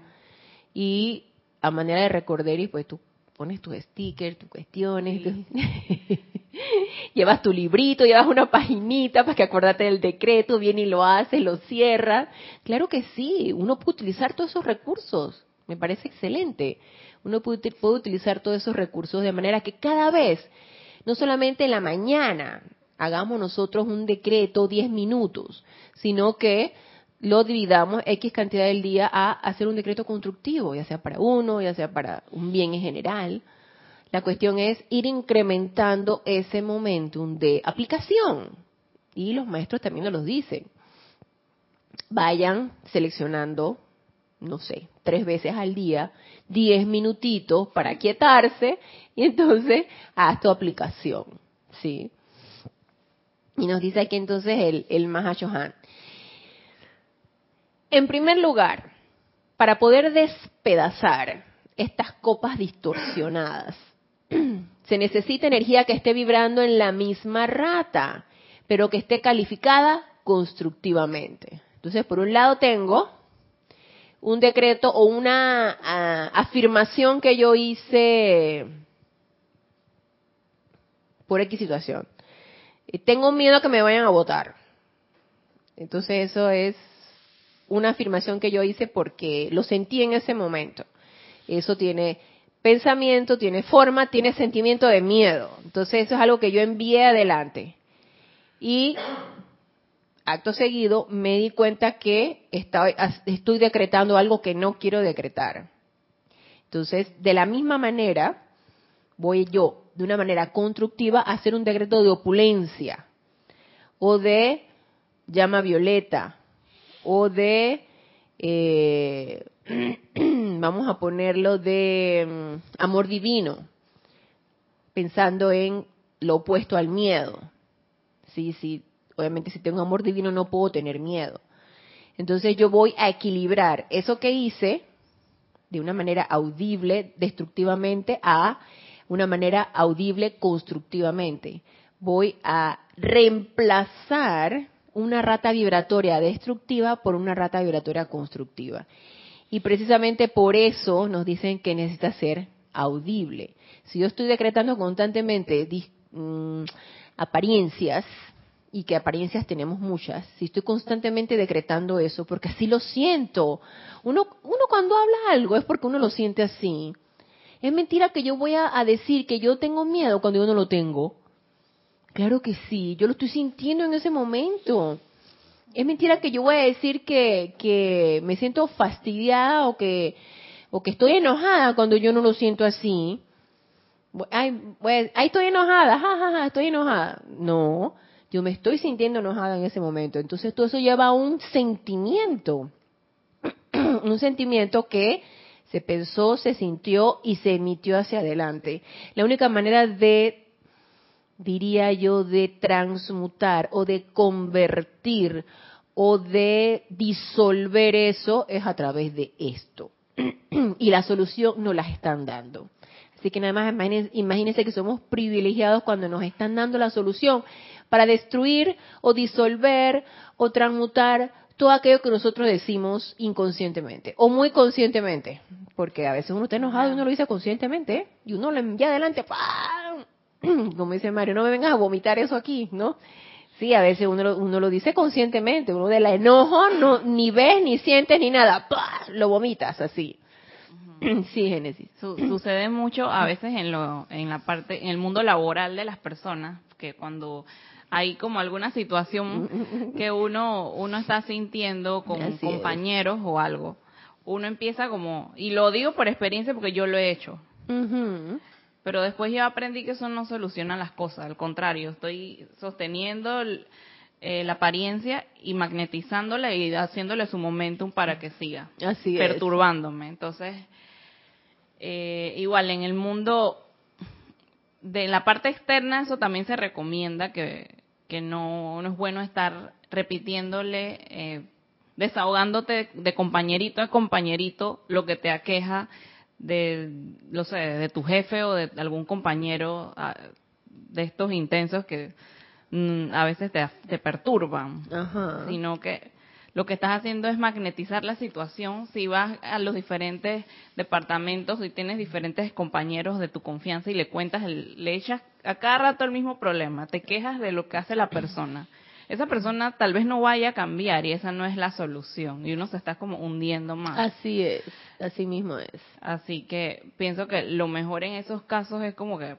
y a manera de recordar y pues tú pones tus stickers, tus cuestiones, llevas tu librito, llevas una paginita para que acordate del decreto, viene y lo haces, lo cierras. Claro que sí, uno puede utilizar todos esos recursos, me parece excelente. Uno puede, puede utilizar todos esos recursos de manera que cada vez, no solamente en la mañana, hagamos nosotros un decreto 10 minutos, sino que lo dividamos X cantidad del día a hacer un decreto constructivo, ya sea para uno, ya sea para un bien en general. La cuestión es ir incrementando ese momentum de aplicación. Y los maestros también nos lo dicen. Vayan seleccionando, no sé, tres veces al día, diez minutitos para quietarse y entonces haz tu aplicación. ¿Sí? Y nos dice aquí entonces el, el Mahashohan. En primer lugar, para poder despedazar estas copas distorsionadas, se necesita energía que esté vibrando en la misma rata, pero que esté calificada constructivamente. Entonces, por un lado tengo un decreto o una ah, afirmación que yo hice por X situación tengo miedo que me vayan a votar. Entonces eso es una afirmación que yo hice porque lo sentí en ese momento. Eso tiene pensamiento, tiene forma, tiene sentimiento de miedo. Entonces eso es algo que yo envié adelante. Y acto seguido me di cuenta que estoy decretando algo que no quiero decretar. Entonces, de la misma manera, voy yo de una manera constructiva hacer un decreto de opulencia o de llama violeta o de eh, vamos a ponerlo de mm, amor divino pensando en lo opuesto al miedo. Sí sí obviamente si tengo amor divino no puedo tener miedo. Entonces yo voy a equilibrar eso que hice de una manera audible destructivamente a una manera audible constructivamente. Voy a reemplazar una rata vibratoria destructiva por una rata vibratoria constructiva. Y precisamente por eso nos dicen que necesita ser audible. Si yo estoy decretando constantemente mm, apariencias, y que apariencias tenemos muchas, si estoy constantemente decretando eso, porque así lo siento. Uno, uno cuando habla algo es porque uno lo siente así. Es mentira que yo voy a, decir que yo tengo miedo cuando yo no lo tengo. Claro que sí, yo lo estoy sintiendo en ese momento. Es mentira que yo voy a decir que, que me siento fastidiada o que, o que estoy enojada cuando yo no lo siento así. Ay, pues, estoy enojada, ja, estoy enojada. No, yo me estoy sintiendo enojada en ese momento. Entonces todo eso lleva a un sentimiento. un sentimiento que se pensó, se sintió y se emitió hacia adelante. La única manera de diría yo, de transmutar o de convertir o de disolver eso es a través de esto. y la solución no las están dando. Así que nada más imagínense, que somos privilegiados cuando nos están dando la solución para destruir o disolver o transmutar todo aquello que nosotros decimos inconscientemente o muy conscientemente, porque a veces uno está enojado y uno lo dice conscientemente y uno lo envía adelante, ¡pam! como dice Mario, no me vengas a vomitar eso aquí, ¿no? Sí, a veces uno lo, uno lo dice conscientemente, uno de la enojo no ni ves ni sientes ni nada, lo vomitas así. Sí, Génesis. sucede mucho a veces en lo en la parte en el mundo laboral de las personas que cuando hay como alguna situación que uno uno está sintiendo con compañeros o algo, uno empieza como y lo digo por experiencia porque yo lo he hecho. Pero después yo aprendí que eso no soluciona las cosas, al contrario, estoy sosteniendo eh, la apariencia y magnetizándola y haciéndole su momentum para que siga Así perturbándome. Entonces, eh, igual en el mundo de la parte externa eso también se recomienda que, que no, no es bueno estar repitiéndole, eh, desahogándote de compañerito a compañerito lo que te aqueja de, no sé, de tu jefe o de algún compañero ah, de estos intensos que mm, a veces te, te perturban, sino que lo que estás haciendo es magnetizar la situación. Si vas a los diferentes departamentos y tienes diferentes compañeros de tu confianza y le cuentas, le echas a cada rato el mismo problema, te quejas de lo que hace la persona esa persona tal vez no vaya a cambiar y esa no es la solución y uno se está como hundiendo más. Así es, así mismo es. Así que pienso que lo mejor en esos casos es como que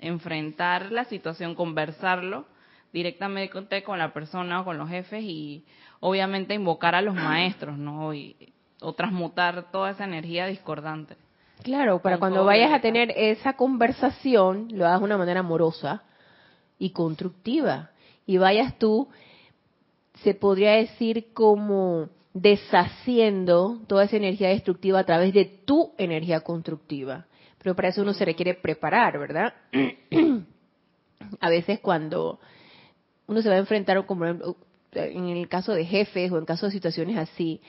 enfrentar la situación, conversarlo directamente con la persona o con los jefes y obviamente invocar a los maestros, ¿no? Y, o transmutar toda esa energía discordante. Claro, para cuando vayas a tener esa conversación, lo hagas de una manera amorosa y constructiva y vayas tú, se podría decir como deshaciendo toda esa energía destructiva a través de tu energía constructiva. Pero para eso uno se requiere preparar, ¿verdad? a veces cuando uno se va a enfrentar, como en el caso de jefes o en caso de situaciones así,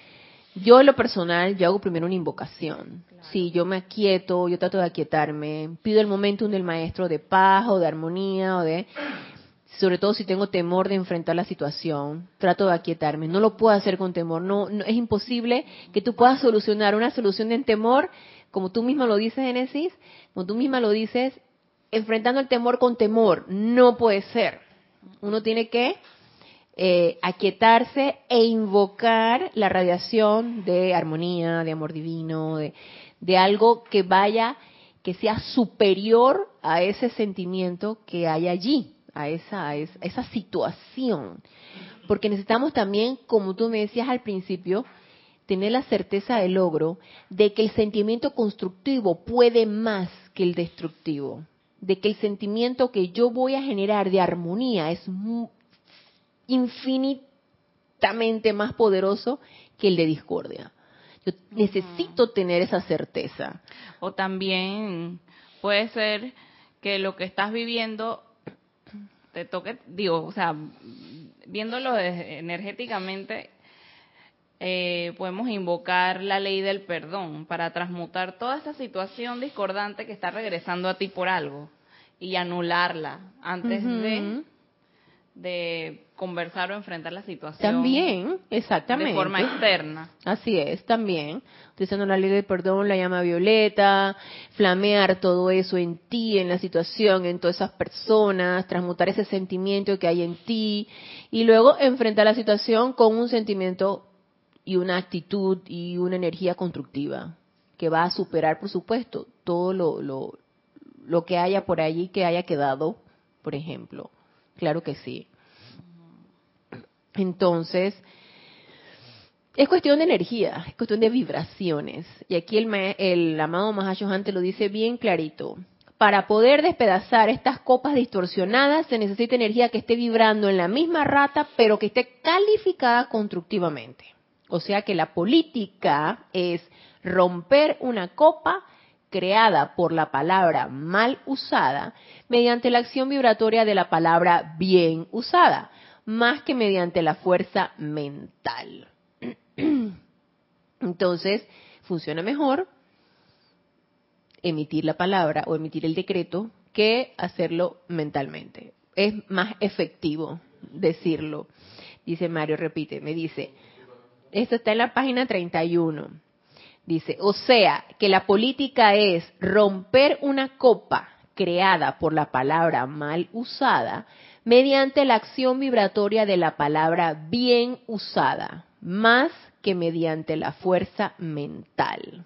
yo en lo personal, yo hago primero una invocación. Sí, yo me aquieto, yo trato de aquietarme, pido el momento del maestro de paz o de armonía o de sobre todo si tengo temor de enfrentar la situación, trato de aquietarme. No lo puedo hacer con temor. No, es imposible que tú puedas solucionar una solución en temor, como tú misma lo dices, Génesis, como tú misma lo dices, enfrentando el temor con temor. No puede ser. Uno tiene que eh, aquietarse e invocar la radiación de armonía, de amor divino, de, algo que vaya, que sea superior a ese sentimiento que hay allí a esa, esa situación. Porque necesitamos también, como tú me decías al principio, tener la certeza del logro de que el sentimiento constructivo puede más que el destructivo, de que el sentimiento que yo voy a generar de armonía es infinitamente más poderoso que el de discordia. Yo necesito tener esa certeza. O también puede ser que lo que estás viviendo te toque, digo, o sea, viéndolo energéticamente, eh, podemos invocar la ley del perdón para transmutar toda esa situación discordante que está regresando a ti por algo y anularla antes de de conversar o enfrentar la situación. También, exactamente. De forma externa. Así es, también. Utilizando la ley de perdón, la llama violeta, flamear todo eso en ti, en la situación, en todas esas personas, transmutar ese sentimiento que hay en ti y luego enfrentar la situación con un sentimiento y una actitud y una energía constructiva que va a superar, por supuesto, todo lo, lo, lo que haya por allí que haya quedado, por ejemplo. Claro que sí. Entonces, es cuestión de energía, es cuestión de vibraciones. Y aquí el, el amado Mahashohan te lo dice bien clarito. Para poder despedazar estas copas distorsionadas se necesita energía que esté vibrando en la misma rata, pero que esté calificada constructivamente. O sea que la política es romper una copa creada por la palabra mal usada mediante la acción vibratoria de la palabra bien usada, más que mediante la fuerza mental. Entonces, funciona mejor emitir la palabra o emitir el decreto que hacerlo mentalmente. Es más efectivo decirlo. Dice Mario, repite, me dice, esto está en la página 31. Dice, o sea, que la política es romper una copa creada por la palabra mal usada mediante la acción vibratoria de la palabra bien usada, más que mediante la fuerza mental.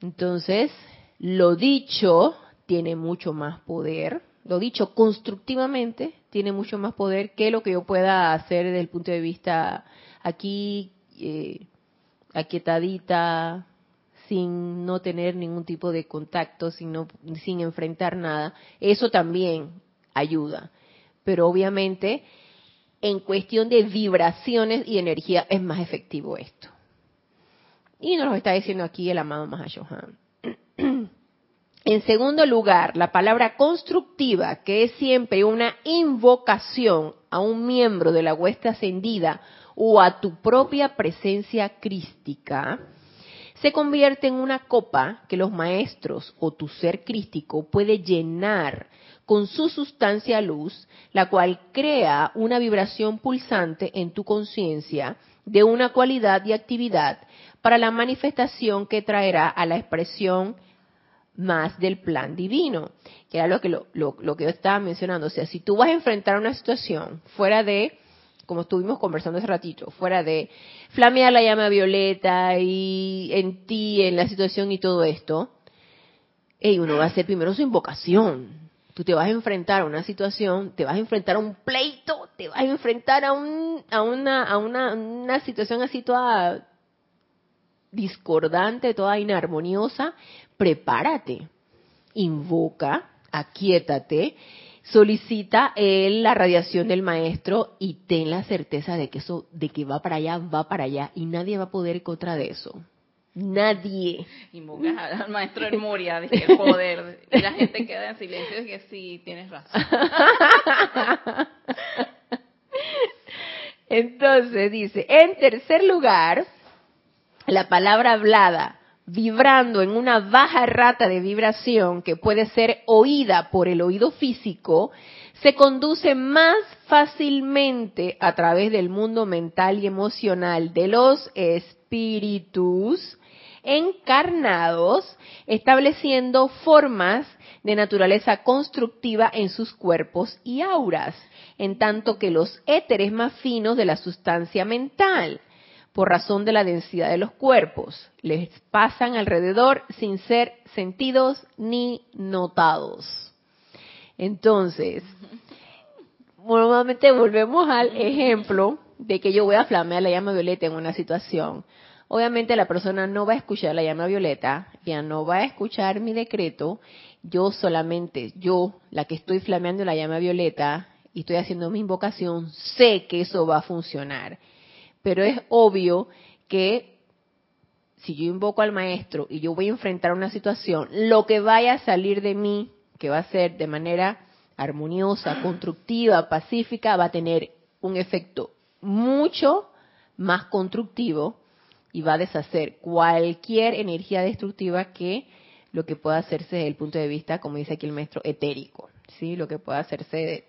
Entonces, lo dicho tiene mucho más poder, lo dicho constructivamente tiene mucho más poder que lo que yo pueda hacer desde el punto de vista aquí, eh, aquietadita, sin no tener ningún tipo de contacto, sin, sin enfrentar nada. Eso también ayuda. Pero obviamente, en cuestión de vibraciones y energía, es más efectivo esto. Y nos lo está diciendo aquí el amado Mahashohan. En segundo lugar, la palabra constructiva, que es siempre una invocación a un miembro de la huesta ascendida o a tu propia presencia crística, se convierte en una copa que los maestros o tu ser crístico puede llenar con su sustancia luz, la cual crea una vibración pulsante en tu conciencia de una cualidad y actividad para la manifestación que traerá a la expresión más del plan divino, que era lo que, lo, lo, que yo estaba mencionando. O sea, si tú vas a enfrentar una situación fuera de, como estuvimos conversando hace ratito, fuera de flamear la llama violeta y en ti, en la situación y todo esto, hey, uno va a hacer primero su invocación. Tú te vas a enfrentar a una situación, te vas a enfrentar a un pleito, te vas a enfrentar a, un, a, una, a una, una situación así toda discordante, toda inarmoniosa, prepárate, invoca, aquietate, solicita la radiación del maestro y ten la certeza de que eso, de que va para allá, va para allá y nadie va a poder contra de eso. Nadie. Invocas al maestro de Moria, de el poder. Y la gente queda en silencio y que sí, tienes razón. Entonces dice, en tercer lugar, la palabra hablada vibrando en una baja rata de vibración que puede ser oída por el oído físico, se conduce más fácilmente a través del mundo mental y emocional de los espíritus encarnados, estableciendo formas de naturaleza constructiva en sus cuerpos y auras, en tanto que los éteres más finos de la sustancia mental por razón de la densidad de los cuerpos. Les pasan alrededor sin ser sentidos ni notados. Entonces, nuevamente volvemos al ejemplo de que yo voy a flamear la llama violeta en una situación. Obviamente la persona no va a escuchar la llama violeta, ya no va a escuchar mi decreto, yo solamente, yo, la que estoy flameando la llama violeta y estoy haciendo mi invocación, sé que eso va a funcionar. Pero es obvio que si yo invoco al maestro y yo voy a enfrentar una situación, lo que vaya a salir de mí, que va a ser de manera armoniosa, constructiva, pacífica, va a tener un efecto mucho más constructivo y va a deshacer cualquier energía destructiva que lo que pueda hacerse desde el punto de vista, como dice aquí el maestro, etérico, ¿sí? Lo que pueda hacerse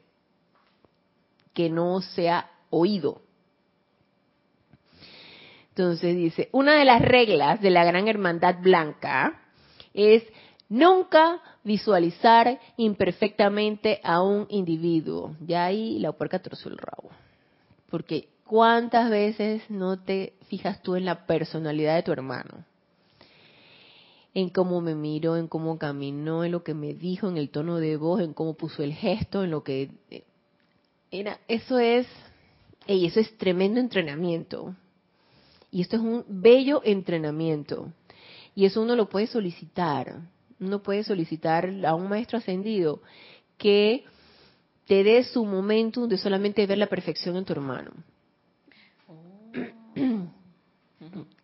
que no sea oído, entonces dice, una de las reglas de la gran hermandad blanca es nunca visualizar imperfectamente a un individuo. Ya ahí la puerca trozó el rabo. Porque ¿cuántas veces no te fijas tú en la personalidad de tu hermano? En cómo me miró, en cómo caminó, en lo que me dijo, en el tono de voz, en cómo puso el gesto, en lo que... Eh, era, eso es, y eso es tremendo entrenamiento. Y esto es un bello entrenamiento. Y eso uno lo puede solicitar. Uno puede solicitar a un maestro ascendido que te dé su momento de solamente ver la perfección en tu hermano.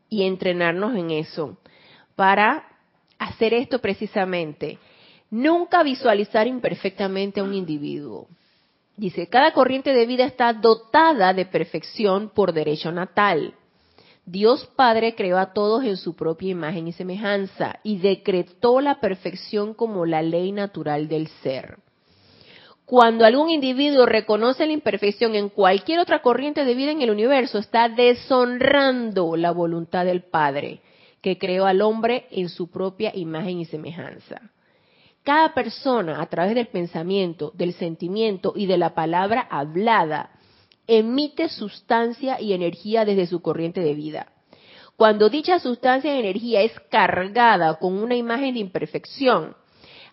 Y entrenarnos en eso para hacer esto precisamente. Nunca visualizar imperfectamente a un individuo. Dice, cada corriente de vida está dotada de perfección por derecho natal. Dios Padre creó a todos en su propia imagen y semejanza y decretó la perfección como la ley natural del ser. Cuando algún individuo reconoce la imperfección en cualquier otra corriente de vida en el universo, está deshonrando la voluntad del Padre, que creó al hombre en su propia imagen y semejanza. Cada persona, a través del pensamiento, del sentimiento y de la palabra hablada, emite sustancia y energía desde su corriente de vida. Cuando dicha sustancia y energía es cargada con una imagen de imperfección,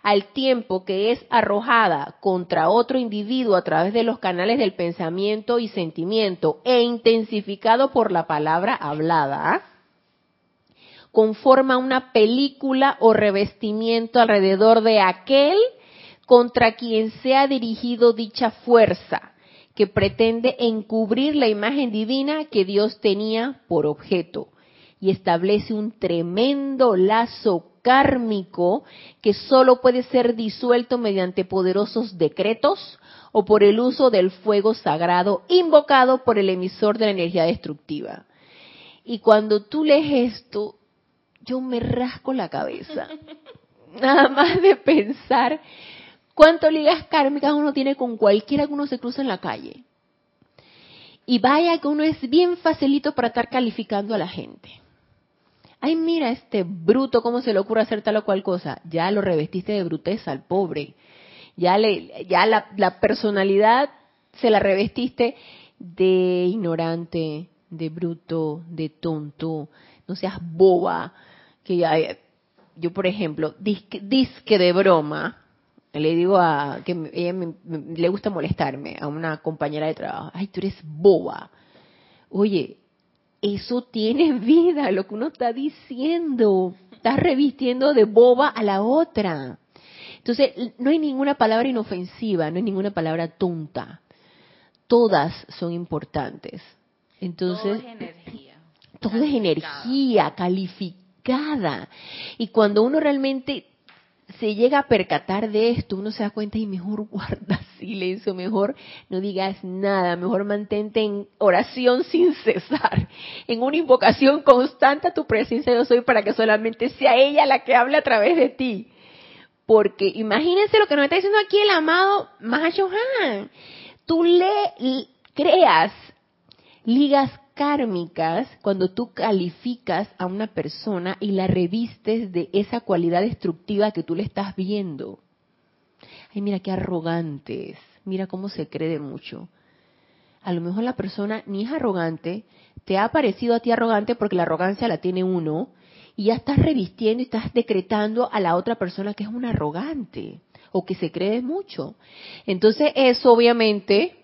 al tiempo que es arrojada contra otro individuo a través de los canales del pensamiento y sentimiento e intensificado por la palabra hablada, conforma una película o revestimiento alrededor de aquel contra quien se ha dirigido dicha fuerza, que pretende encubrir la imagen divina que Dios tenía por objeto y establece un tremendo lazo kármico que solo puede ser disuelto mediante poderosos decretos o por el uso del fuego sagrado invocado por el emisor de la energía destructiva. Y cuando tú lees esto, yo me rasco la cabeza. Nada más de pensar cuánto ligas kármicas uno tiene con cualquiera que uno se cruza en la calle. Y vaya que uno es bien facilito para estar calificando a la gente ay, mira este bruto, ¿cómo se le ocurre hacer tal o cual cosa? Ya lo revestiste de bruteza al pobre. Ya, le, ya la, personalidad se la revestiste de ignorante, de bruto, de tonto. No seas boba. Que ya, yo, por ejemplo, disque, disque de broma, le digo a que ella le gusta molestarme a una compañera de trabajo, ay, tú eres boba. Oye, eso tiene vida, lo que uno está diciendo. Estás revistiendo de boba a la otra. Entonces, no hay ninguna palabra inofensiva, no hay ninguna palabra tonta. Todas son importantes. Entonces, todo es energía. Todo es energía calificada. Y cuando uno realmente se llega a percatar de esto, uno se da cuenta y mejor guarda silencio, mejor no digas nada, mejor mantente en oración sin cesar, en una invocación constante a tu presencia yo soy para que solamente sea ella la que hable a través de ti. Porque imagínense lo que nos está diciendo aquí el amado Mahayohan. Tú le creas ligas kármicas cuando tú calificas a una persona y la revistes de esa cualidad destructiva que tú le estás viendo. Ay, mira qué arrogantes, mira cómo se cree de mucho. A lo mejor la persona ni es arrogante, te ha parecido a ti arrogante porque la arrogancia la tiene uno, y ya estás revistiendo y estás decretando a la otra persona que es un arrogante o que se cree mucho. Entonces eso obviamente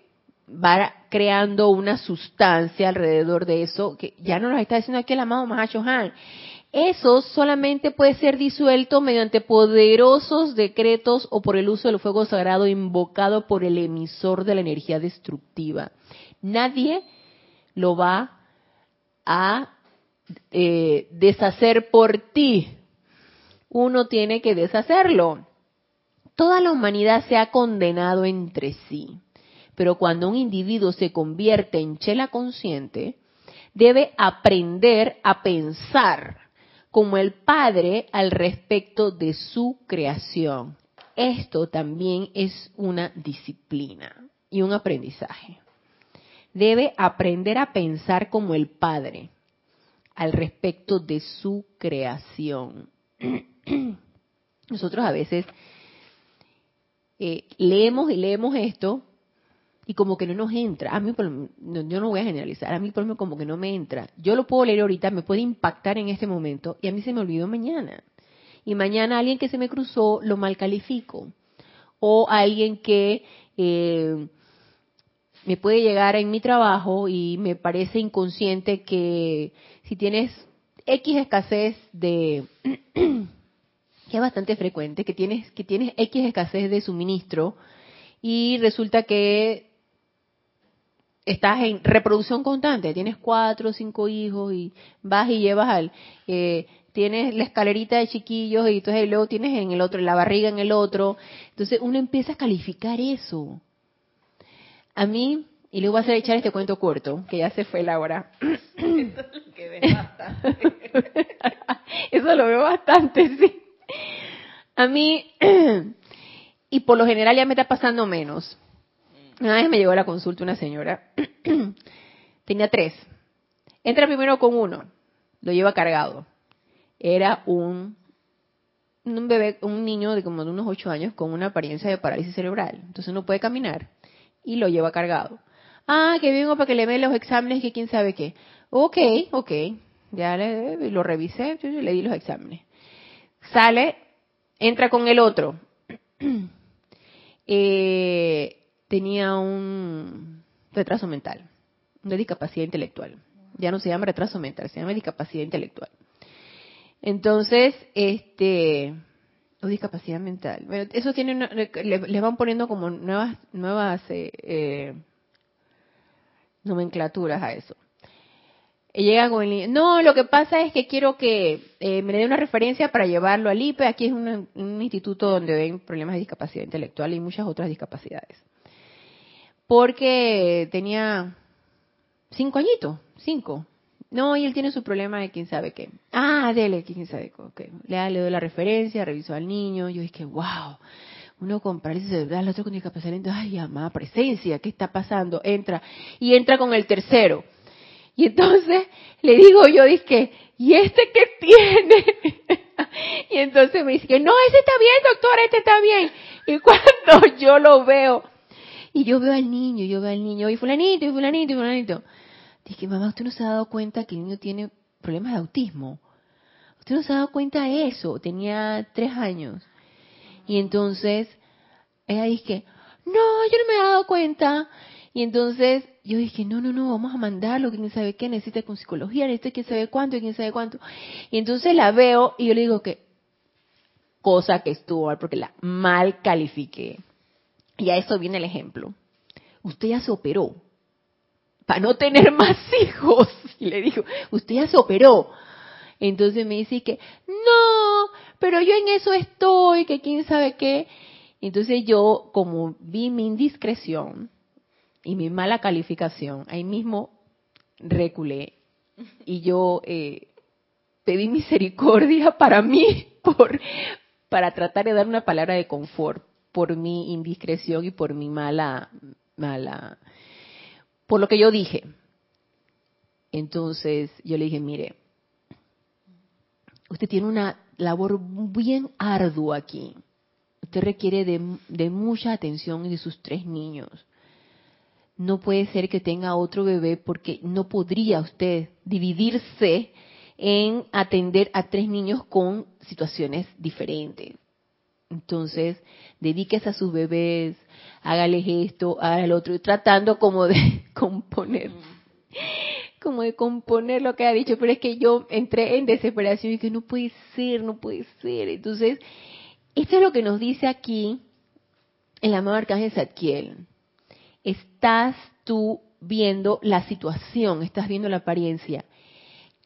va creando una sustancia alrededor de eso, que ya no nos está diciendo aquí el amado Mahashohan. Eso solamente puede ser disuelto mediante poderosos decretos o por el uso del fuego sagrado invocado por el emisor de la energía destructiva. Nadie lo va a eh, deshacer por ti. Uno tiene que deshacerlo. Toda la humanidad se ha condenado entre sí. Pero cuando un individuo se convierte en chela consciente, debe aprender a pensar como el Padre al respecto de su creación. Esto también es una disciplina y un aprendizaje. Debe aprender a pensar como el Padre al respecto de su creación. Nosotros a veces eh, leemos y leemos esto y como que no nos entra. A mí, yo no voy a generalizar, a mí por ejemplo como que no me entra. Yo lo puedo leer ahorita, me puede impactar en este momento y a mí se me olvidó mañana. Y mañana alguien que se me cruzó lo mal califico. O alguien que eh, me puede llegar en mi trabajo y me parece inconsciente que si tienes X escasez de que es bastante frecuente, que tienes que tienes X escasez de suministro y resulta que estás en reproducción constante, tienes cuatro o cinco hijos y vas y llevas al, eh, tienes la escalerita de chiquillos y entonces luego tienes en el otro, la barriga en el otro. Entonces uno empieza a calificar eso. A mí, y luego voy a echar este cuento corto, que ya se fue la hora. eso lo veo bastante, sí. A mí, y por lo general ya me está pasando menos una vez me llegó a la consulta una señora, tenía tres. Entra primero con uno, lo lleva cargado. Era un, un bebé, un niño de como de unos ocho años con una apariencia de parálisis cerebral. Entonces no puede caminar y lo lleva cargado. Ah, que vengo para que le vea los exámenes, que quién sabe qué. Ok, ok. Ya lo revisé, le di los exámenes. Sale, entra con el otro. eh, tenía un retraso mental, una discapacidad intelectual. Ya no se llama retraso mental, se llama discapacidad intelectual. Entonces, este, o discapacidad mental. Bueno, eso tiene, una, le, van poniendo como nuevas, nuevas eh, eh, nomenclaturas a eso. Y llega con el no, lo que pasa es que quiero que eh, me dé una referencia para llevarlo al IPE. Aquí es un instituto donde ven problemas de discapacidad intelectual y muchas otras discapacidades porque tenía cinco añitos, cinco. No, y él tiene su problema de quién sabe qué. Ah, dele, quién sabe qué. Le, le doy la referencia, revisó al niño. Yo dije, wow, uno con parálisis cerebral, el otro con discapacidad. Ay, amada presencia, ¿qué está pasando? Entra. Y entra con el tercero. Y entonces le digo yo, dije, ¿y este qué tiene? y entonces me dice, no, ese está bien, doctora, este está bien. Y cuando yo lo veo, y yo veo al niño, yo veo al niño, y fulanito, y fulanito, y fulanito. Dije, mamá, ¿usted no se ha dado cuenta que el niño tiene problemas de autismo? ¿Usted no se ha dado cuenta de eso? Tenía tres años. Y entonces, ella dije, no, yo no me he dado cuenta. Y entonces yo dije, no, no, no, vamos a mandarlo, quién sabe qué, necesita con psicología, necesita quién sabe cuánto, quién sabe cuánto. Y entonces la veo y yo le digo que, cosa que estuvo mal, porque la mal califiqué. Y a eso viene el ejemplo. Usted ya se operó para no tener más hijos. Y le dijo, usted ya se operó. Entonces me dice que, no, pero yo en eso estoy, que quién sabe qué. Entonces yo, como vi mi indiscreción y mi mala calificación, ahí mismo reculé y yo eh, pedí misericordia para mí por para tratar de dar una palabra de confort por mi indiscreción y por mi mala, mala, por lo que yo dije. Entonces yo le dije, mire, usted tiene una labor bien ardua aquí. Usted requiere de, de mucha atención de sus tres niños. No puede ser que tenga otro bebé porque no podría usted dividirse en atender a tres niños con situaciones diferentes. Entonces, dedíquese a sus bebés, hágales esto, hágale otro, tratando como de componer, como de componer lo que ha dicho, pero es que yo entré en desesperación y que no puede ser, no puede ser. Entonces, esto es lo que nos dice aquí el amado Arcángel Zadkiel. Estás tú viendo la situación, estás viendo la apariencia.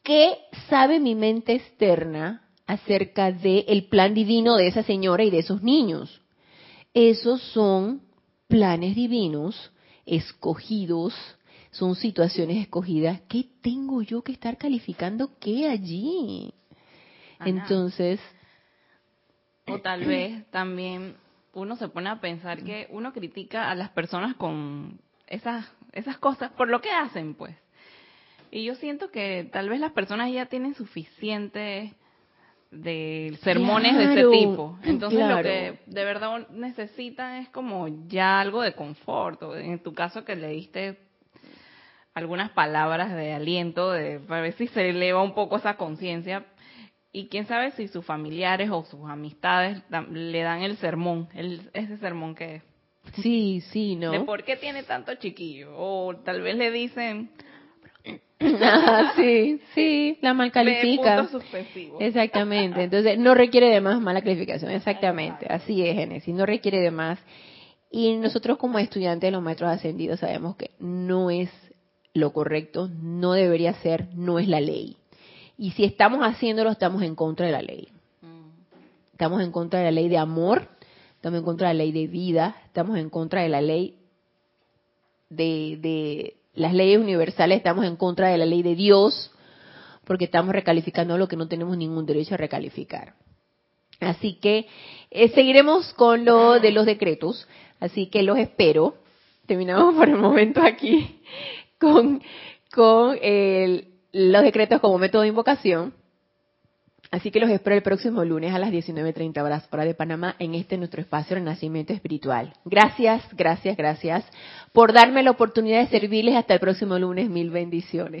¿Qué sabe mi mente externa acerca del plan divino de esa señora y de esos niños. Esos son planes divinos escogidos, son situaciones escogidas. ¿Qué tengo yo que estar calificando qué allí? Entonces... O tal vez también uno se pone a pensar que uno critica a las personas con esas, esas cosas por lo que hacen, pues. Y yo siento que tal vez las personas ya tienen suficiente de sermones de ese tipo. Entonces lo que de verdad necesitan es como ya algo de confort. En tu caso que leíste algunas palabras de aliento, de, para ver si se eleva un poco esa conciencia. Y quién sabe si sus familiares o sus amistades le dan el sermón, el, ese sermón que es. Sí, sí, ¿no? De por qué tiene tanto chiquillo. O tal vez le dicen, sí, sí, la mal califica. Exactamente. Entonces, no requiere de más mala calificación. Exactamente. Así es, Genesis. No requiere de más. Y nosotros como estudiantes de los maestros ascendidos sabemos que no es lo correcto, no debería ser, no es la ley. Y si estamos haciéndolo, estamos en contra de la ley. Estamos en contra de la ley de amor, estamos en contra de la ley de vida, estamos en contra de la ley de, de las leyes universales, estamos en contra de la ley de Dios, porque estamos recalificando lo que no tenemos ningún derecho a recalificar. Así que eh, seguiremos con lo de los decretos, así que los espero. Terminamos por el momento aquí con, con los decretos como método de invocación. Así que los espero el próximo lunes a las 19.30 horas hora de Panamá en este nuestro espacio Renacimiento Espiritual. Gracias, gracias, gracias por darme la oportunidad de servirles hasta el próximo lunes. Mil bendiciones.